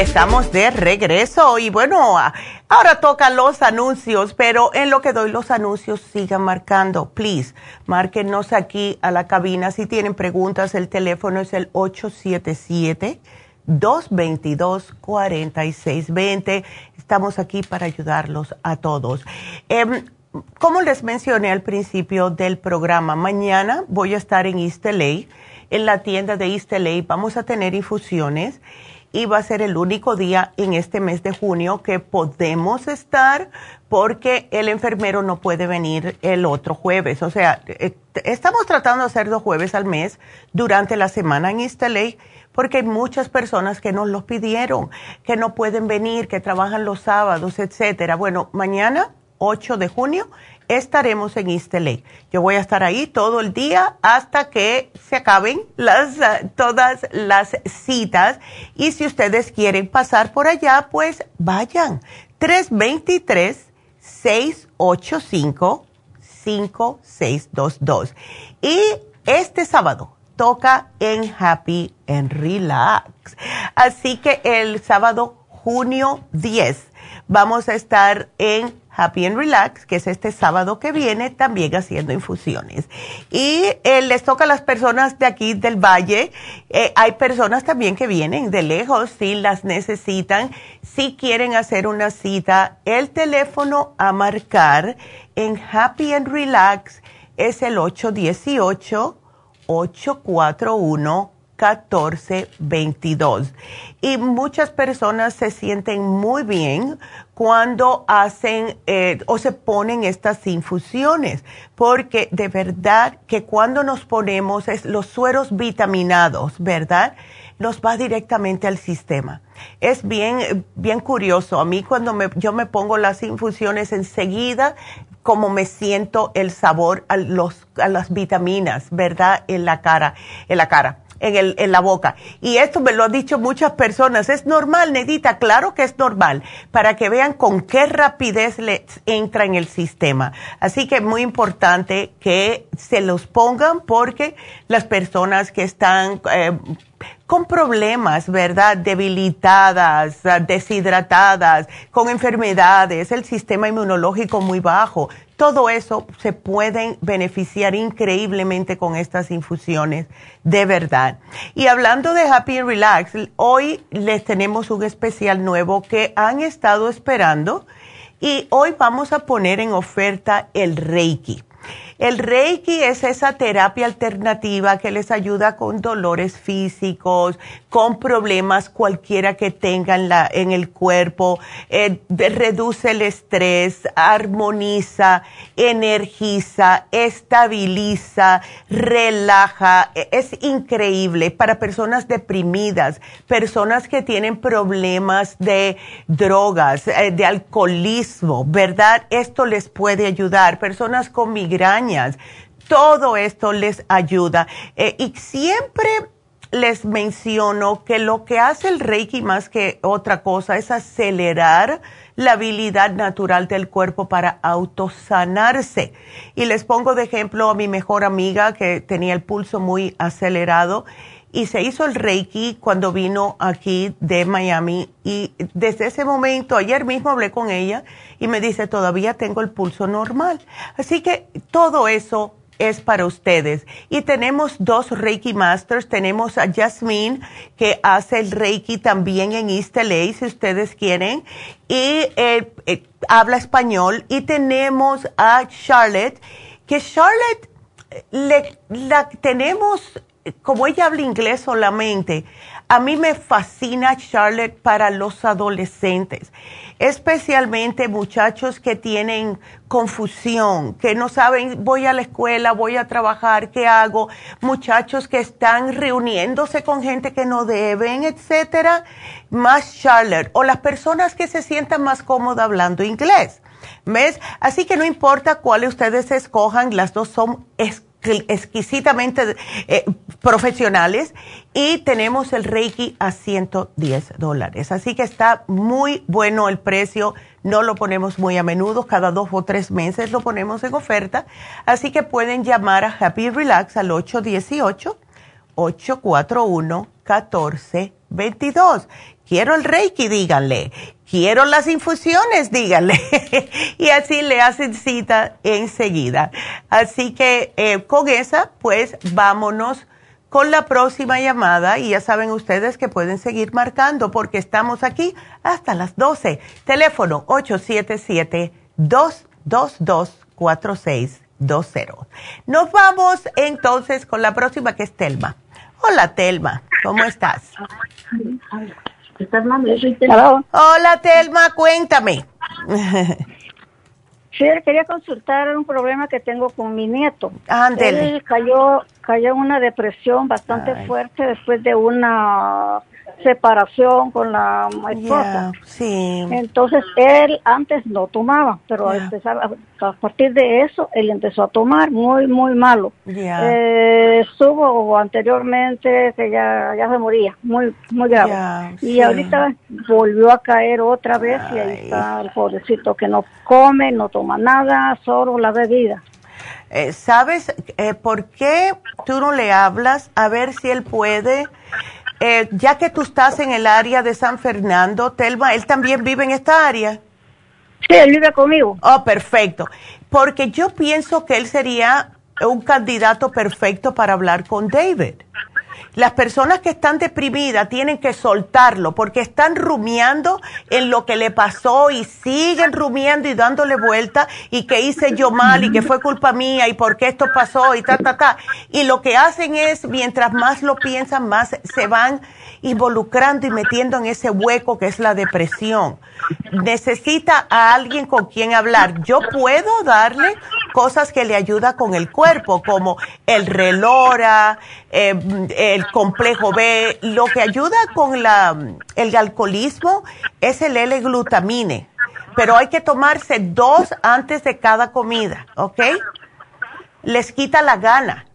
Estamos de regreso y bueno, ahora tocan los anuncios, pero en lo que doy los anuncios sigan marcando, please, márquenos aquí a la cabina si tienen preguntas, el teléfono es el 877 222-4620. Estamos aquí para ayudarlos a todos. Em, como les mencioné al principio del programa, mañana voy a estar en East en la tienda de East. Vamos a tener infusiones y va a ser el único día en este mes de junio que podemos estar porque el enfermero no puede venir el otro jueves. O sea, eh, estamos tratando de hacer dos jueves al mes durante la semana en East porque hay muchas personas que nos los pidieron, que no pueden venir, que trabajan los sábados, etcétera. Bueno, mañana, 8 de junio, estaremos en East Yo voy a estar ahí todo el día hasta que se acaben eh, todas las citas. Y si ustedes quieren pasar por allá, pues vayan. 323-685-5622. Y este sábado toca en Happy and Relax. Así que el sábado junio 10 vamos a estar en Happy and Relax, que es este sábado que viene, también haciendo infusiones. Y eh, les toca a las personas de aquí del valle. Eh, hay personas también que vienen de lejos, si las necesitan, si quieren hacer una cita. El teléfono a marcar en Happy and Relax es el 818 841 1422. Y muchas personas se sienten muy bien cuando hacen eh, o se ponen estas infusiones, porque de verdad que cuando nos ponemos es, los sueros vitaminados, ¿verdad? Nos va directamente al sistema. Es bien, bien curioso. A mí cuando yo me pongo las infusiones enseguida, como me siento el sabor a, los, a las vitaminas, ¿verdad? En la cara, en la cara en, el, en la boca. Y esto me lo han dicho muchas personas. Es normal, Nedita, claro que es normal, para que vean con qué rapidez les entra en el sistema. Así que es muy importante que se los pongan porque las personas que están... Eh, con problemas, ¿verdad? Debilitadas, deshidratadas, con enfermedades, el sistema inmunológico muy bajo. Todo eso se pueden beneficiar increíblemente con estas infusiones, de verdad. Y hablando de Happy and Relax, hoy les tenemos un especial nuevo que han estado esperando y hoy vamos a poner en oferta el Reiki. El Reiki es esa terapia alternativa que les ayuda con dolores físicos, con problemas cualquiera que tengan en el cuerpo, eh, reduce el estrés, armoniza, energiza, estabiliza, relaja. E, es increíble para personas deprimidas, personas que tienen problemas de drogas, eh, de alcoholismo, ¿verdad? Esto les puede ayudar. Personas con migraña todo esto les ayuda. Eh, y siempre les menciono que lo que hace el Reiki más que otra cosa es acelerar la habilidad natural del cuerpo para autosanarse. Y les pongo de ejemplo a mi mejor amiga que tenía el pulso muy acelerado y se hizo el Reiki cuando vino aquí de Miami y desde ese momento, ayer mismo hablé con ella y me dice, todavía tengo el pulso normal. Así que todo eso es para ustedes. Y tenemos dos Reiki Masters. Tenemos a Jasmine, que hace el Reiki también en East LA, si ustedes quieren, y eh, eh, habla español. Y tenemos a Charlotte, que Charlotte eh, le, la tenemos como ella habla inglés solamente, a mí me fascina Charlotte para los adolescentes, especialmente muchachos que tienen confusión, que no saben, voy a la escuela, voy a trabajar, ¿qué hago? Muchachos que están reuniéndose con gente que no deben, etcétera, más Charlotte, o las personas que se sientan más cómodas hablando inglés. ¿Ves? Así que no importa cuál ustedes escojan, las dos son exquisitamente eh, profesionales y tenemos el Reiki a 110 dólares. Así que está muy bueno el precio, no lo ponemos muy a menudo, cada dos o tres meses lo ponemos en oferta. Así que pueden llamar a Happy Relax al 818-841-1422. Quiero el Reiki, díganle quiero las infusiones, díganle. (laughs) y así le hacen cita enseguida. Así que eh, con esa, pues vámonos con la próxima llamada y ya saben ustedes que pueden seguir marcando porque estamos aquí hasta las 12. Teléfono 877-222-4620. Nos vamos entonces con la próxima que es Telma. Hola Telma, ¿cómo estás? Hola, Telma, cuéntame. Sí, quería consultar un problema que tengo con mi nieto. Ándele. Él cayó, cayó en una depresión bastante fuerte después de una separación con la esposa. sí. Entonces él antes no tomaba, pero a, partir de eso él empezó a tomar muy muy malo. Eh, estuvo anteriormente que ya, ya se moría, muy muy grave. y ahorita volvió a caer otra vez y ahí está el pobrecito que no come, no toma nada, solo la bebida. Eh, ¿Sabes eh, por qué tú no le hablas a ver si él puede? Eh, ya que tú estás en el área de San Fernando, Telma, él también vive en esta área. Sí, él vive conmigo. Oh, perfecto. Porque yo pienso que él sería un candidato perfecto para hablar con David. Las personas que están deprimidas tienen que soltarlo porque están rumiando en lo que le pasó y siguen rumiando y dándole vuelta y que hice yo mal y que fue culpa mía y por qué esto pasó y ta, ta, ta. Y lo que hacen es, mientras más lo piensan, más se van involucrando y metiendo en ese hueco que es la depresión. Necesita a alguien con quien hablar. Yo puedo darle cosas que le ayudan con el cuerpo, como el relora, eh, el complejo B. Lo que ayuda con la, el alcoholismo es el L-glutamine, pero hay que tomarse dos antes de cada comida, ¿ok? Les quita la gana,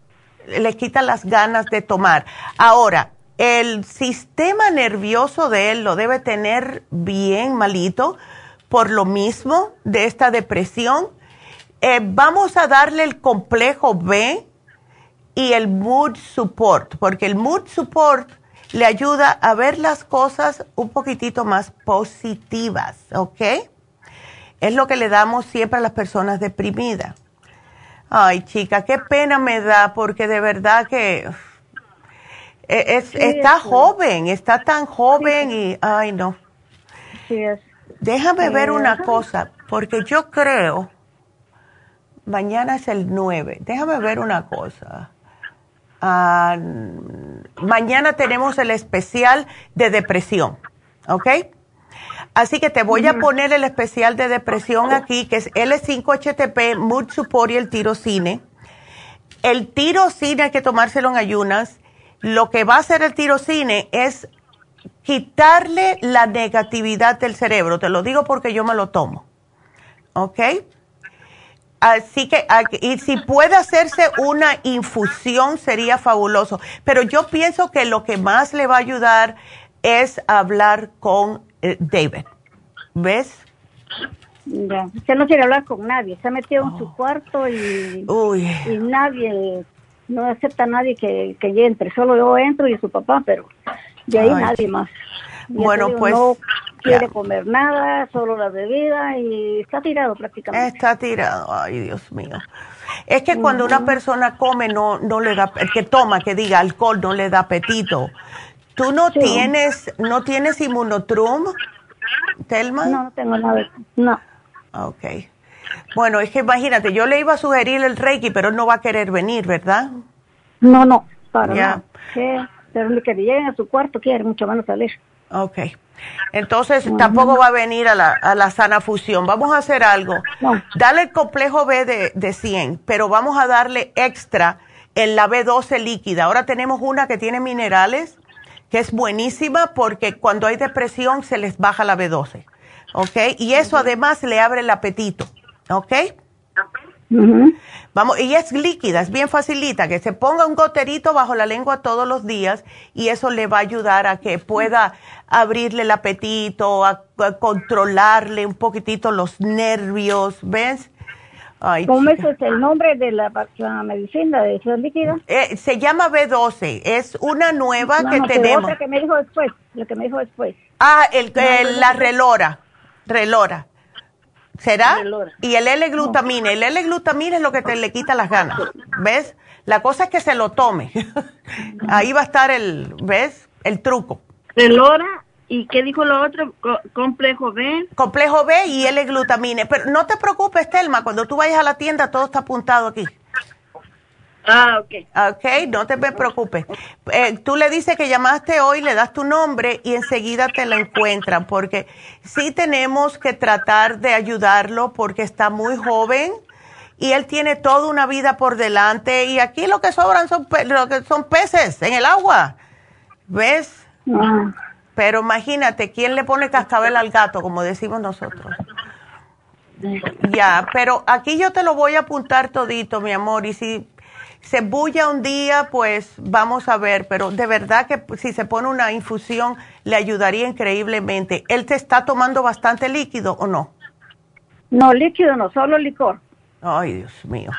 les quita las ganas de tomar. Ahora, el sistema nervioso de él lo debe tener bien malito por lo mismo de esta depresión. Eh, vamos a darle el complejo B y el mood support, porque el mood support le ayuda a ver las cosas un poquitito más positivas, ¿ok? Es lo que le damos siempre a las personas deprimidas. Ay, chica, qué pena me da, porque de verdad que e, es, está joven, está tan joven y, ay, no. Déjame ver una cosa, porque yo creo, mañana es el 9, déjame ver una cosa. Ah, mañana tenemos el especial de depresión, ¿ok? Así que te voy a poner el especial de depresión aquí, que es L5HTP, Mood Support y el tirocine. El tirocine hay que tomárselo en ayunas lo que va a hacer el tirocine es quitarle la negatividad del cerebro. Te lo digo porque yo me lo tomo. ¿Ok? Así que, y si puede hacerse una infusión sería fabuloso. Pero yo pienso que lo que más le va a ayudar es hablar con eh, David. ¿Ves? Ya, usted no quiere hablar con nadie. Se ha metido en su oh. cuarto y, y nadie no acepta a nadie que, que entre, solo yo entro y su papá, pero de ahí nadie más. bueno, pues no quiere comer nada, solo la bebida y está tirado prácticamente. Está tirado, ay Dios mío. Es que cuando una persona come no no le da que toma, que diga alcohol no le da apetito. ¿Tú no tienes no tienes inmunotrum, Telma? No, no tengo nada. No. Okay. Bueno, es que imagínate, yo le iba a sugerir el Reiki, pero él no va a querer venir, ¿verdad? No, no, para nada. Pero que lleguen a su cuarto quiere mucho menos salir. Ok. Entonces tampoco va a venir a la, a la sana fusión. Vamos a hacer algo. Dale el complejo B de, de 100, pero vamos a darle extra en la B12 líquida. Ahora tenemos una que tiene minerales, que es buenísima porque cuando hay depresión se les baja la B12. ¿Ok? Y eso además le abre el apetito. ¿Ok? Vamos, y es líquida, es bien facilita, que se ponga un goterito bajo la lengua todos los días y eso le va a ayudar a que pueda abrirle el apetito, a, controlarle un poquitito los nervios, ¿ves? ¿Cómo es el nombre de la, medicina de esa líquida? Eh, se llama B12, es una nueva que tenemos. La que me dijo después, lo que me dijo después. Ah, el, la relora, relora. ¿Será? Y el L-glutamina. El L-glutamina es lo que te le quita las ganas. ¿Ves? La cosa es que se lo tome. (laughs) Ahí va a estar el, ¿ves? El truco. Relora. ¿Y qué dijo lo otro? complejo B. Complejo B y L-glutamina. Pero no te preocupes, Telma. Cuando tú vayas a la tienda, todo está apuntado aquí. Ah, ok. Ok, no te preocupes. Eh, tú le dices que llamaste hoy, le das tu nombre y enseguida te la encuentran, porque sí tenemos que tratar de ayudarlo porque está muy joven y él tiene toda una vida por delante y aquí lo que sobran son, lo que son peces en el agua. ¿Ves? Ah. Pero imagínate, ¿quién le pone cascabel al gato, como decimos nosotros? Ya, pero aquí yo te lo voy a apuntar todito, mi amor, y si se bulla un día, pues vamos a ver, pero de verdad que si se pone una infusión le ayudaría increíblemente. ¿Él te está tomando bastante líquido o no? No, líquido no, solo licor. Ay, Dios mío.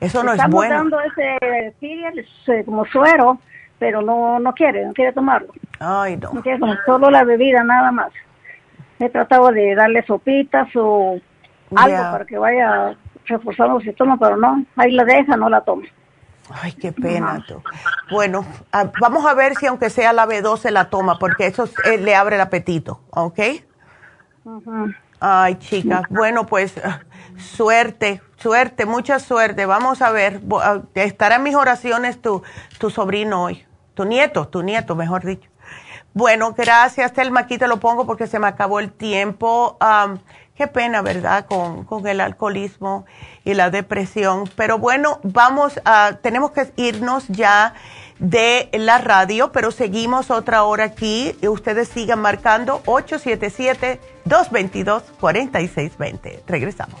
Eso no es bueno. Estamos dando ese como suero, pero no no quiere, no quiere tomarlo. Ay, no. No quiere tomar solo la bebida, nada más. He tratado de darle sopitas o algo para que vaya reforzando su estómago, pero no, ahí la deja, no la toma. Ay, qué pena. Bueno, ah, vamos a ver si aunque sea la B12 la toma, porque eso eh, le abre el apetito, ¿ok? Ay, chicas, bueno, pues suerte, suerte, mucha suerte. Vamos a ver, ah, estará en mis oraciones tu, tu sobrino hoy, tu nieto, tu nieto, mejor dicho. Bueno, gracias, Telma, aquí te lo pongo porque se me acabó el tiempo. Qué pena, ¿verdad? Con, con, el alcoholismo y la depresión. Pero bueno, vamos a, tenemos que irnos ya de la radio, pero seguimos otra hora aquí. Y ustedes sigan marcando 877-222-4620. Regresamos.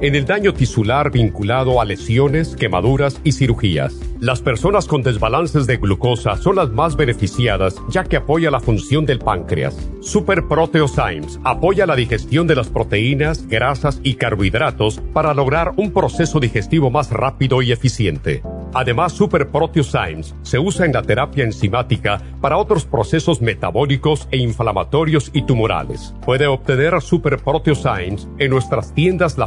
en el daño tisular vinculado a lesiones, quemaduras y cirugías. Las personas con desbalances de glucosa son las más beneficiadas ya que apoya la función del páncreas. Super Proteosymes apoya la digestión de las proteínas, grasas y carbohidratos para lograr un proceso digestivo más rápido y eficiente. Además, Super Proteosymes se usa en la terapia enzimática para otros procesos metabólicos e inflamatorios y tumorales. Puede obtener Super Proteosymes en nuestras tiendas La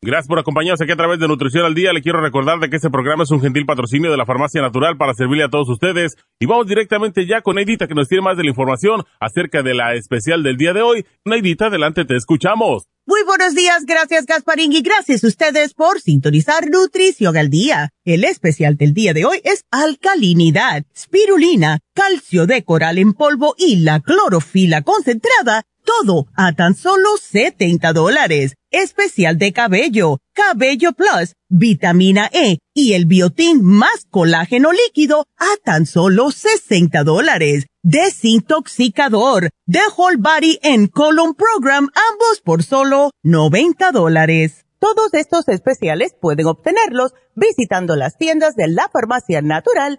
Gracias por acompañarnos aquí a través de Nutrición al Día. Le quiero recordar de que este programa es un gentil patrocinio de la Farmacia Natural para servirle a todos ustedes. Y vamos directamente ya con Neidita que nos tiene más de la información acerca de la especial del día de hoy. Neidita, adelante, te escuchamos. Muy buenos días, gracias Gasparín y gracias a ustedes por sintonizar Nutrición al Día. El especial del día de hoy es alcalinidad, spirulina, calcio de coral en polvo y la clorofila concentrada todo a tan solo 70 dólares. Especial de cabello, cabello plus, vitamina E y el biotín más colágeno líquido a tan solo 60 dólares. Desintoxicador, The Whole Body and Colon Program, ambos por solo 90 dólares. Todos estos especiales pueden obtenerlos visitando las tiendas de la farmacia natural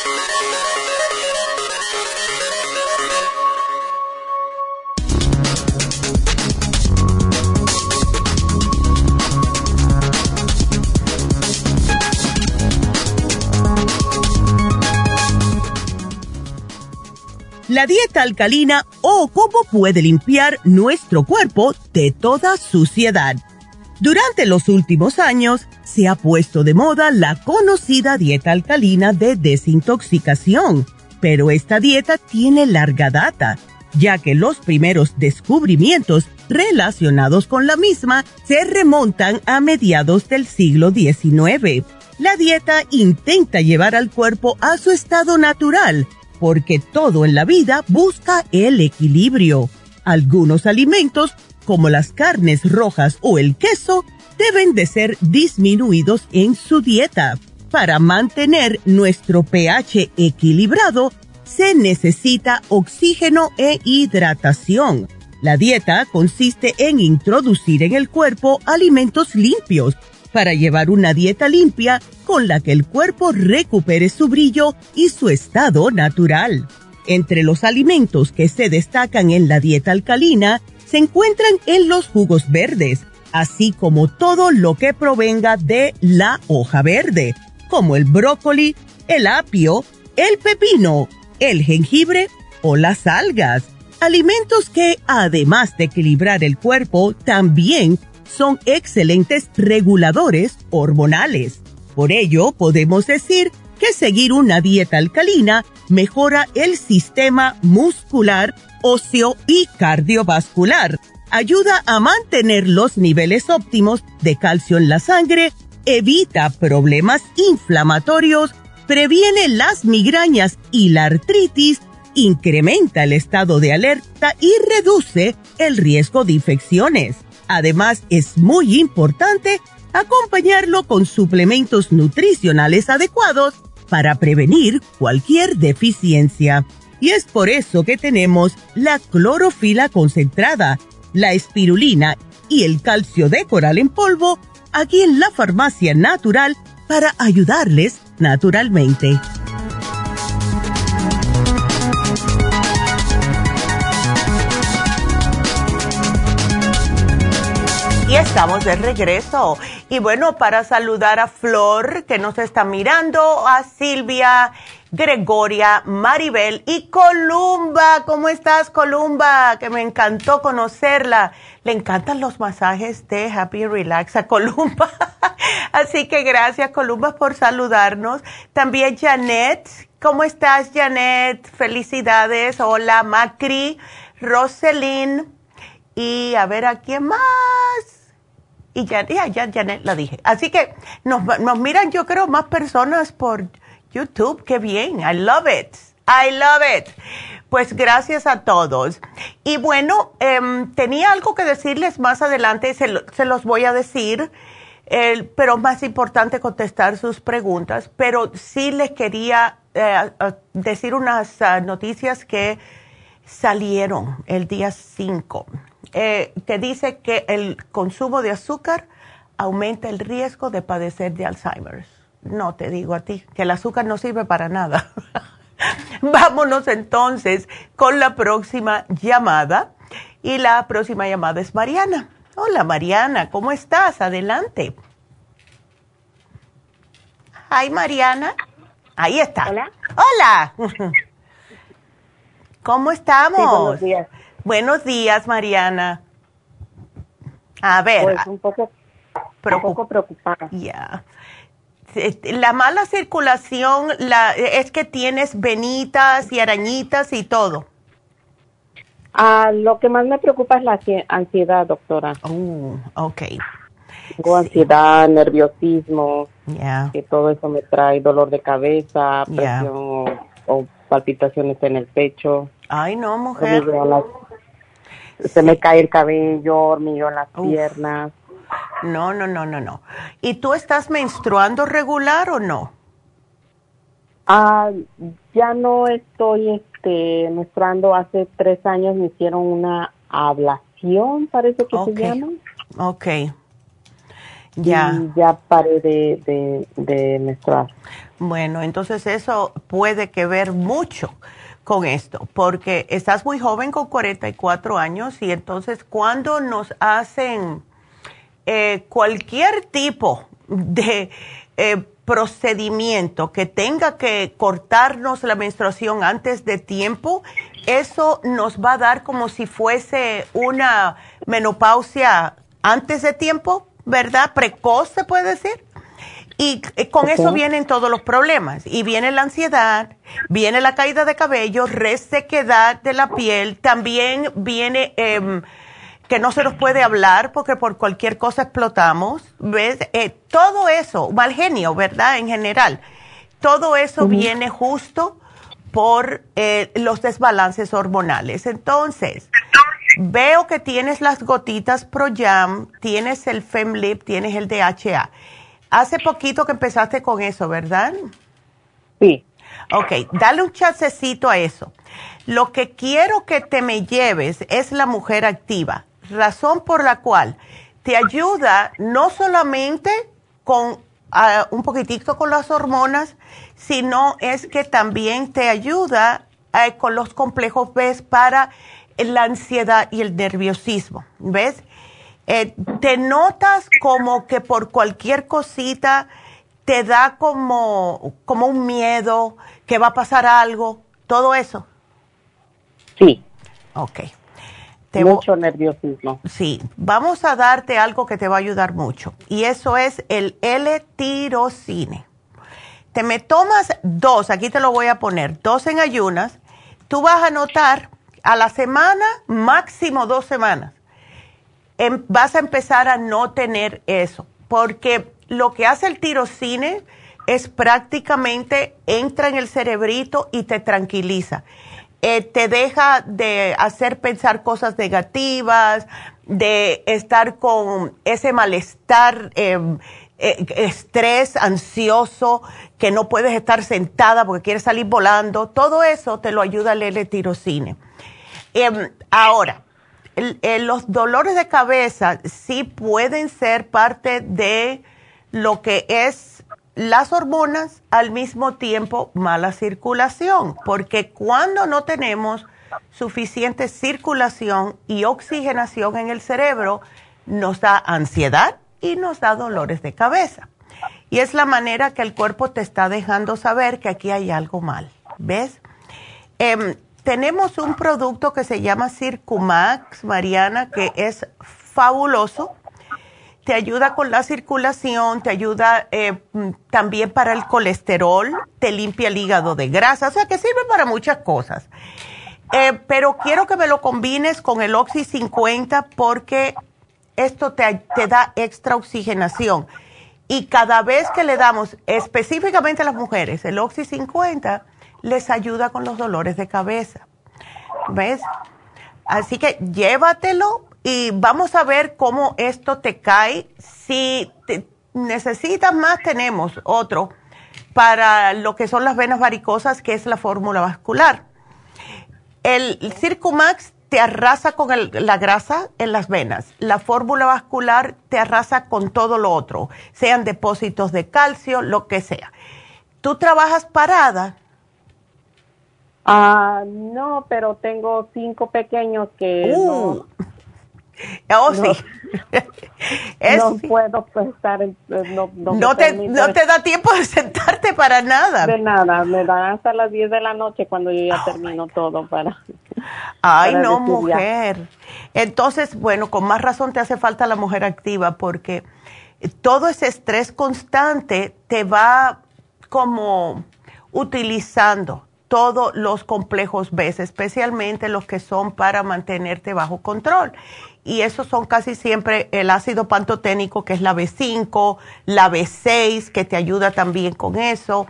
La dieta alcalina o cómo puede limpiar nuestro cuerpo de toda suciedad. Durante los últimos años se ha puesto de moda la conocida dieta alcalina de desintoxicación, pero esta dieta tiene larga data, ya que los primeros descubrimientos relacionados con la misma se remontan a mediados del siglo XIX La dieta intenta llevar al cuerpo a su estado natural, porque todo en la vida busca el equilibrio. Algunos alimentos, como las carnes rojas o el queso, deben de ser disminuidos en su dieta. Para mantener nuestro pH equilibrado, se necesita oxígeno e hidratación. La dieta consiste en introducir en el cuerpo alimentos limpios para llevar una dieta limpia con la que el cuerpo recupere su brillo y su estado natural. Entre los alimentos que se destacan en la dieta alcalina se encuentran en los jugos verdes, así como todo lo que provenga de la hoja verde, como el brócoli, el apio, el pepino, el jengibre o las algas. Alimentos que, además de equilibrar el cuerpo, también son excelentes reguladores hormonales. Por ello, podemos decir que seguir una dieta alcalina mejora el sistema muscular, óseo y cardiovascular. Ayuda a mantener los niveles óptimos de calcio en la sangre, evita problemas inflamatorios, previene las migrañas y la artritis, incrementa el estado de alerta y reduce el riesgo de infecciones. Además, es muy importante acompañarlo con suplementos nutricionales adecuados para prevenir cualquier deficiencia. Y es por eso que tenemos la clorofila concentrada, la espirulina y el calcio de coral en polvo aquí en la farmacia natural para ayudarles naturalmente. Y estamos de regreso. Y bueno, para saludar a Flor, que nos está mirando, a Silvia, Gregoria, Maribel y Columba. ¿Cómo estás, Columba? Que me encantó conocerla. Le encantan los masajes de Happy Relax a Columba. (laughs) Así que gracias, Columba, por saludarnos. También Janet. ¿Cómo estás, Janet? Felicidades. Hola, Macri, Roselyn. Y a ver, ¿a quién más? Y ya, ya, ya, la dije. Así que nos, nos miran, yo creo, más personas por YouTube. Qué bien. I love it. I love it. Pues gracias a todos. Y bueno, em, tenía algo que decirles más adelante, se, se los voy a decir, pero más importante contestar sus preguntas. Pero sí les quería eh, decir unas ah, noticias que salieron el día 5 eh, que dice que el consumo de azúcar aumenta el riesgo de padecer de Alzheimer. No te digo a ti, que el azúcar no sirve para nada. (laughs) Vámonos entonces con la próxima llamada. Y la próxima llamada es Mariana. Hola Mariana, ¿cómo estás? Adelante. Ay Mariana. Ahí está. Hola. Hola. (laughs) ¿Cómo estamos? Sí, buenos días. Buenos días, Mariana. A ver. Pues un poco, preocupada. Ya. La mala circulación la, es que tienes venitas y arañitas y todo. Ah, lo que más me preocupa es la ansiedad, doctora. Oh, ok. Tengo ansiedad, nerviosismo, Ya. que todo eso me trae dolor de cabeza, presión o, palpitaciones en el pecho. Ay, no, mujer se me cae el cabello, hormigueo en las piernas. No, no, no, no, no. ¿Y tú estás menstruando regular o no? Ah, ya no estoy este, menstruando. Hace tres años me hicieron una ablación, parece que se llama. Ok. Ya. Y ya paré de, de, de menstruar. Bueno, entonces eso puede que ver mucho con esto, porque estás muy joven con 44 años y entonces cuando nos hacen eh, cualquier tipo de eh, procedimiento que tenga que cortarnos la menstruación antes de tiempo, eso nos va a dar como si fuese una menopausia antes de tiempo, ¿verdad? Precoz se puede decir. Y eh, con eso vienen todos los problemas. Y viene la ansiedad, viene la caída de cabello, resequedad de la piel, también viene em, que no se nos puede hablar porque por cualquier cosa explotamos, ¿ves? Eh, todo eso, mal genio, ¿verdad? En general, todo eso viene justo por eh, los desbalances hormonales. Entonces, veo que tienes las gotitas ProYam, tienes el FemLip, tienes el DHA. Hace poquito que empezaste con eso, ¿verdad? Sí. Ok, dale un chancecito a eso. Lo que quiero que te me lleves es la mujer activa razón por la cual te ayuda no solamente con ah, un poquitito con las hormonas, sino es que también te ayuda eh, con los complejos B para la ansiedad y el nerviosismo, ¿ves? Eh, te notas como que por cualquier cosita te da como, como un miedo, que va a pasar algo, todo eso. Sí. Ok mucho nerviosismo. Sí, vamos a darte algo que te va a ayudar mucho y eso es el L-tirocine. Te me tomas dos, aquí te lo voy a poner, dos en ayunas. Tú vas a notar a la semana, máximo dos semanas, em, vas a empezar a no tener eso, porque lo que hace el tirocine es prácticamente entra en el cerebrito y te tranquiliza. Eh, te deja de hacer pensar cosas negativas, de estar con ese malestar, em, eh, estrés, ansioso, que no puedes estar sentada porque quieres salir volando. Todo eso te lo ayuda el L-tirocine. Ahora, los dolores de cabeza sí pueden ser parte de lo que es las hormonas al mismo tiempo mala circulación, porque cuando no tenemos suficiente circulación y oxigenación en el cerebro, nos da ansiedad y nos da dolores de cabeza. Y es la manera que el cuerpo te está dejando saber que aquí hay algo mal. ¿Ves? Em, tenemos un producto que se llama Circumax, Mariana, que es fabuloso te ayuda con la circulación, te ayuda eh, también para el colesterol, te limpia el hígado de grasa, o sea que sirve para muchas cosas. Eh, pero quiero que me lo combines con el Oxy 50 porque esto te, te da extra oxigenación. Y cada vez que le damos, específicamente a las mujeres, el Oxy 50, les ayuda con los dolores de cabeza. ¿Ves? Así que llévatelo y vamos a ver cómo esto te cae. Si necesitas más, tenemos otro para lo que son las venas varicosas, que es la fórmula vascular. El Circumax te arrasa con la grasa en las venas. La fórmula vascular te arrasa con todo lo otro, sean depósitos de calcio, lo que sea. ¿Tú trabajas parada? Ah, no, pero tengo cinco pequeños que uh. (laughs) Oh, sí. no (laughs) puedo estar, eh, no, no, te, no te da tiempo de sentarte para nada. De nada, me da hasta las 10 de la noche cuando yo ya termino todo para... (laughs) Ay, no, mujer. Entonces, bueno, con más razón te hace falta la mujer activa porque todo ese estrés constante te va como utilizando todos los complejos B, especialmente los que son para mantenerte bajo control y esos son casi siempre el ácido pantoténico, que es la B5, la B6, que te ayuda también con eso.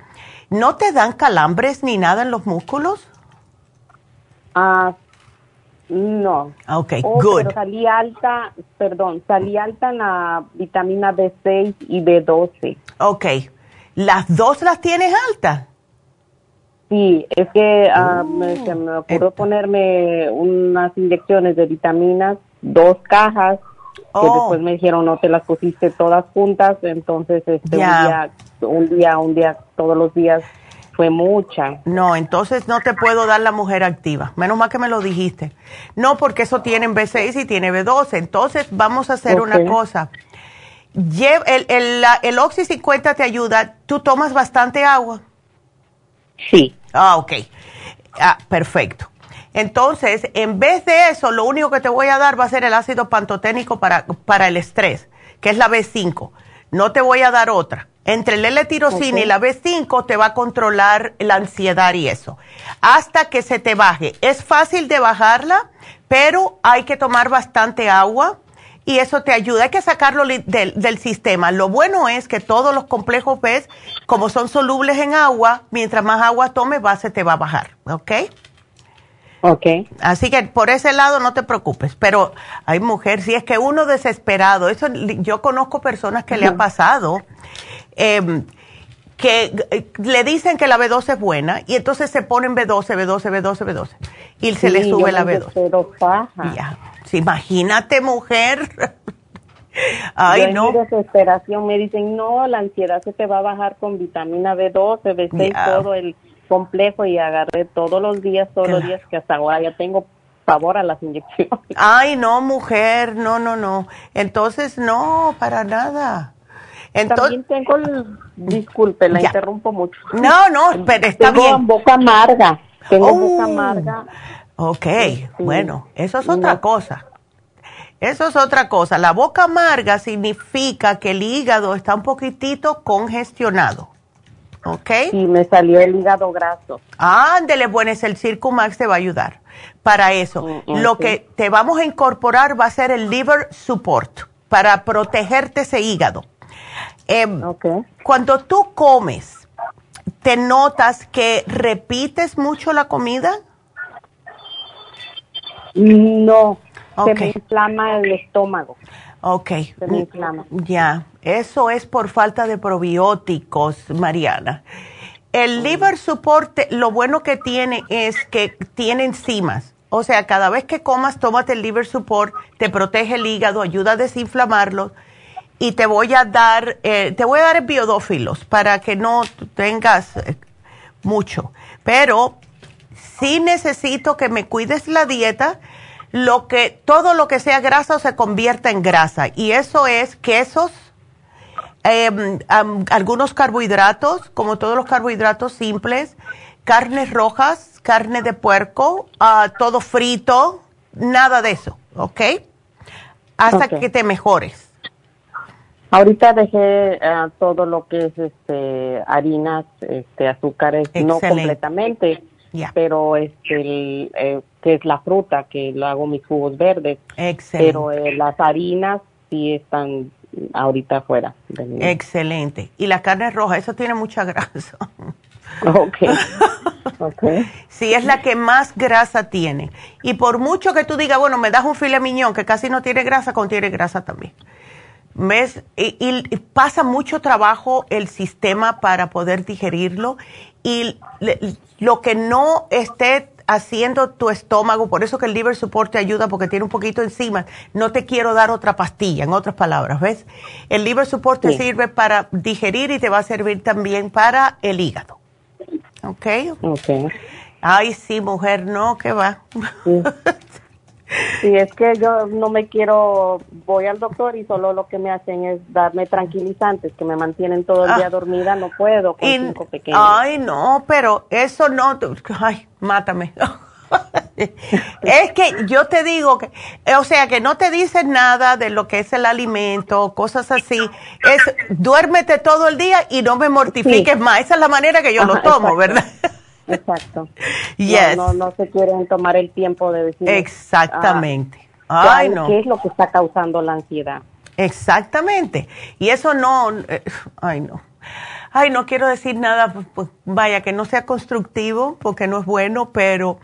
¿No te dan calambres ni nada en los músculos? Ah, no. Ah, ok, oh, good. Pero salí alta, perdón, salí alta en la vitamina B6 y B12. Ok. ¿Las dos las tienes altas? Sí, es que se me ocurrió ponerme unas inyecciones de vitaminas dos cajas que oh. después me dijeron no te las pusiste todas juntas, entonces este un día, un día, un día, todos los días fue mucha. No, entonces no te puedo dar la mujer activa. Menos mal que me lo dijiste. No, porque eso tiene B6 y tiene B12. Entonces vamos a hacer una cosa. el, el, el Oxy 50 te ayuda. ¿Tú tomas bastante agua? Sí. Ah, ok. Ah, perfecto. Entonces, en vez de eso, lo único que te voy a dar va a ser el ácido pantoténico para, para el estrés, que es la B5. No te voy a dar otra. Entre el L-tirosina y la B5 te va a controlar la ansiedad y eso. Hasta que se te baje. Es fácil de bajarla, pero hay que tomar bastante agua y eso te ayuda. Hay que sacarlo del, del, sistema. Lo bueno es que todos los complejos ves, como son solubles en agua, mientras más agua tomes, va, se te va a bajar. ¿Ok? Ok. Así que por ese lado no te preocupes. Pero hay mujeres, si es que uno desesperado, eso yo conozco personas que le ha pasado, em, que eh, le dicen que la B12 es buena y entonces se ponen B12, B12, B12, B12 y se le sube la B12. Pero Ya. Imagínate, mujer. (laughs) Ay, no. En desesperación me dicen, no, la ansiedad se te va a bajar con vitamina B12, B6, todo el complejo y agarré todos los días, todos los días que hasta ahora ya tengo favor a las inyecciones. (laughs) Ay, no, mujer, no, no, no. Entonces, no, para nada. Entonces, También tengo, el, disculpe, la interrumpo mucho. No, no, (laughs) pero está tengo bien. boca amarga, tengo boca oh. amarga. Ok, bueno, eso es otra cosa. Eso es otra cosa. La boca amarga significa que el hígado está un poquitito congestionado. ¿Ok? Y me salió el hígado graso. Ándele, bueno, es el Circumax te va a ayudar para eso. Mm, Lo que te vamos a incorporar va a ser el liver support para protegerte ese hígado. Em, cuando tú comes, ¿te notas que repites mucho la comida? No, se me inflama el estómago. Ok. Ya, eso es por falta de probióticos, Mariana. El liver support, lo bueno que tiene es que tiene enzimas. O sea, cada vez que comas, tómate el liver support, te protege el hígado, ayuda a desinflamarlo y te voy a dar, eh, te voy a dar biodófilos para que no tengas eh, mucho. Pero sí necesito que me cuides la dieta lo que, todo lo que sea grasa se convierta en grasa. Y eso es quesos, em, algunos carbohidratos, como todos los carbohidratos simples, carnes rojas, carne de puerco, ah, todo frito, nada de eso, ¿ok? Hasta que te mejores. Ahorita dejé ah, todo lo que es este harinas, este azúcares, no completamente pero este, el, eh, que es la fruta, que lo hago mis jugos verdes. Excelente. Pero eh, las harinas sí están ahorita fuera. Excelente. Y la carne roja, eso tiene mucha grasa. (laughs) Ok. okay. Sí, es la que más grasa tiene. Y por mucho que tú digas, bueno, me das un filet miñón que casi no tiene grasa, contiene grasa también. ¿Ves? y, pasa mucho trabajo el sistema para poder digerirlo y lo que no esté haciendo tu estómago, por eso que el liver support te ayuda porque tiene un poquito encima, no te quiero dar otra pastilla, en otras palabras, ¿ves? El liver support te sirve para digerir y te va a servir también para el hígado. ¿Ok? Ok. Ay, sí, mujer, no, ¿qué va? Sí, (laughs) es que yo no me quiero, voy al doctor y solo lo que me hacen es darme tranquilizantes que me mantienen todo el día ah. dormida, no puedo con cinco pequeños. Ay, no, pero eso no, ay, mátame. (laughs) es que yo te digo que, o sea, que no te dicen nada de lo que es el alimento, cosas así. Es duérmete todo el día y no me mortifiques más. Esa es la manera que yo lo tomo, ¿verdad? Exacto. (laughs) Yes. No, no, se quieren tomar el tiempo de decir. Exactamente. Ah, Ay, no. ¿Qué es lo que está causando la ansiedad? Exactamente. Y eso no, eh, ay, no. Ay, no quiero decir nada, pues, pues, vaya, que no sea constructivo, porque no es bueno, pero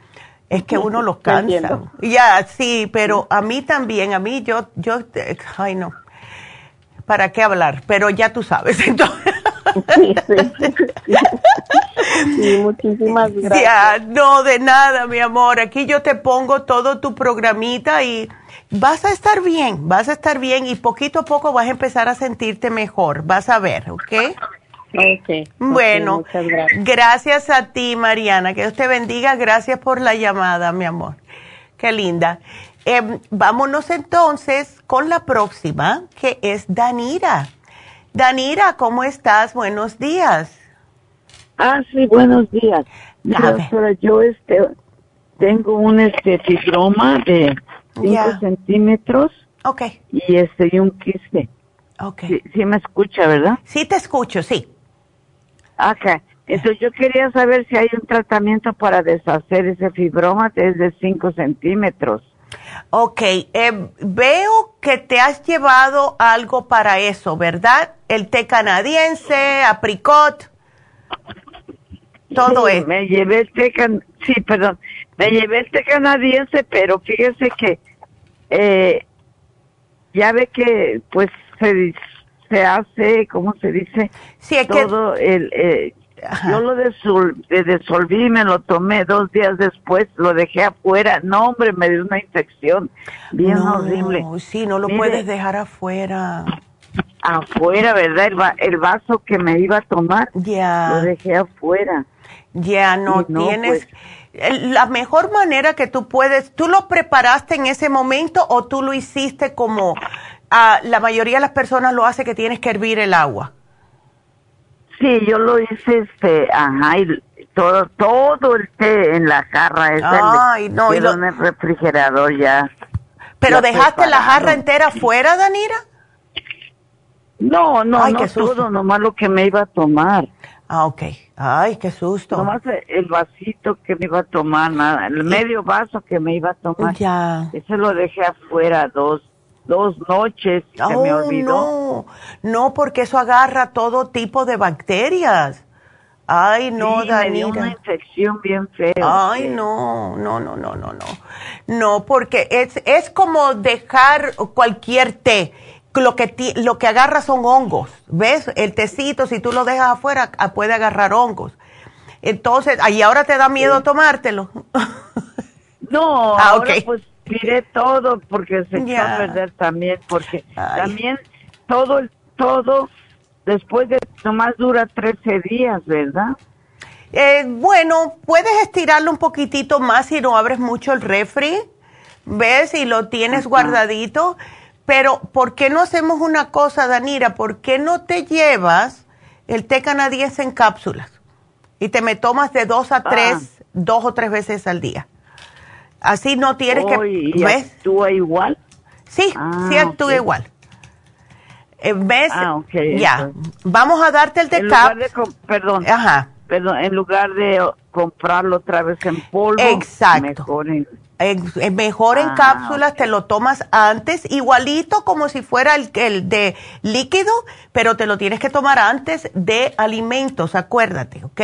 es que uno los (laughs) cansa. Ya, sí, pero a mí también, a mí yo, yo, ay, no. ¿Para qué hablar? Pero ya tú sabes, (laughs) entonces. Sí, muchísimas gracias. no, de nada, mi amor. Aquí yo te pongo todo tu programita y vas a estar bien, vas a estar bien y poquito a poco vas a empezar a sentirte mejor. Vas a ver, ¿ok? Ok. Bueno, gracias. a ti, Mariana. Que Dios te bendiga. Gracias por la llamada, mi amor. Qué linda. Em, vámonos entonces con la próxima, que es Danira. Danira, ¿cómo estás? Buenos días. Ah, sí, buenos días. Doctora, yo este, tengo un este, fibroma de 5 centímetros. Ok. Y este, y un quiste. Ok. Sí, me escucha, ¿verdad? Sí te escucho, sí. Ok. Entonces yo quería saber si hay un tratamiento para deshacer ese fibroma desde 5 centímetros. Ok, eh, veo que te has llevado algo para eso, ¿verdad? El té canadiense, apricot, todo eso. Me llevé el té, sí, perdón, me llevé el té canadiense, pero fíjese que eh, ya ve que pues se, se hace, ¿cómo se dice? Sí, es todo el... Eh, yo lo desolví, me lo tomé dos días después, lo dejé afuera. No, hombre, me dio una infección bien horrible. Sí, no lo puedes dejar afuera. Afuera, ¿verdad? El, vaso que me iba a tomar, ya. lo dejé afuera. Ya, no, tienes... Pues, la mejor manera que tú puedes, ¿tú lo preparaste en ese momento o tú lo hiciste como ah, la mayoría de las personas lo hace que tienes que hervir el agua? Sí, yo lo hice, este, ajá, y todo, todo el té en la jarra. Es Ay, no, y lo... en el refrigerador ya. ¿Pero dejaste la jarra entera fuera, Danira? No, no, no todo, nomás lo que me iba a tomar. Ah, ok. Ay, qué susto. Nomás el vasito que me iba a tomar, nada, el medio vaso que me iba a tomar. Ya. Ese lo dejé afuera dos dos noches se me olvidó. No, no, porque eso agarra todo tipo de bacterias. Ay, no, sí, Me dio una infección bien fea. Ay, no, no, no, no, no, no. No, porque es, es como dejar cualquier té. Lo que, lo que agarra son hongos. ¿Ves? El tecito, si tú lo dejas afuera, ah, puede agarrar hongos. Entonces, ahí ahora te da miedo tomártelo. (laughs) No, ah, ahora pues tiré todo porque se echó a perder también, porque también todo, todo, después de, nomás dura 13 días, ¿verdad? Eh, bueno, puedes estirarlo un poquitito más si no abres mucho el refri, ves, y lo tienes guardadito, pero ¿por qué no hacemos una cosa, Danira? ¿Por qué no te llevas el té canadiense en cápsulas y te me tomas de dos a ah. tres, dos o tres veces al día? Así no tienes que... ¿Ves? ¿Actúa igual? Sí, ah, sí actúa igual. Eh, ¿Ves? Ah, ya. Vamos a darte el decap. Perdón. Ajá. Perdón, en lugar de comprarlo otra vez en polvo. Exacto. Mejor en, mejor en ah, cápsulas, te lo tomas antes, igualito como si fuera el, el de líquido, pero te lo tienes que tomar antes de alimentos, acuérdate, ¿ok?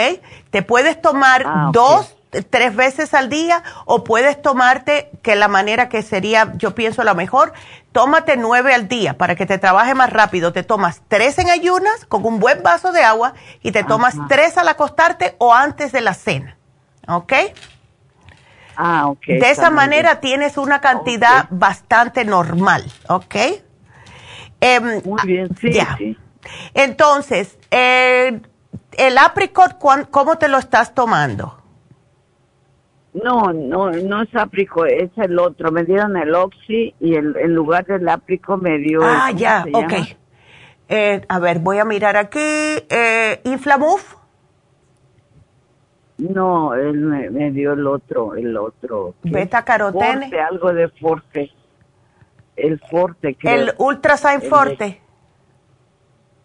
Te puedes tomar ah, dos tres veces al día o puedes tomarte, que la manera que sería, yo pienso la mejor, tómate nueve al día para que te trabaje más rápido. Te tomas tres en ayunas con un buen vaso de agua y te tomas tres al acostarte o antes de la cena. ¿Ok? Ah, ok. De esa manera tienes una cantidad bastante normal. ¿Ok? Em, muy bien, sí, ya. Entonces, eh, el apricot, ¿cómo te lo estás tomando? No, no, no es áprico, es el otro. Me dieron el Oxy y el, en lugar del áprico me dio. Ah, ya, ok. Eh, a ver, voy a mirar aquí. Eh, ¿Inflamuf? No, él me, dio el otro, el otro. ¿Beta carotene? Forte, algo de Forte. El Forte, creo. ¿El Ultrasign Forte?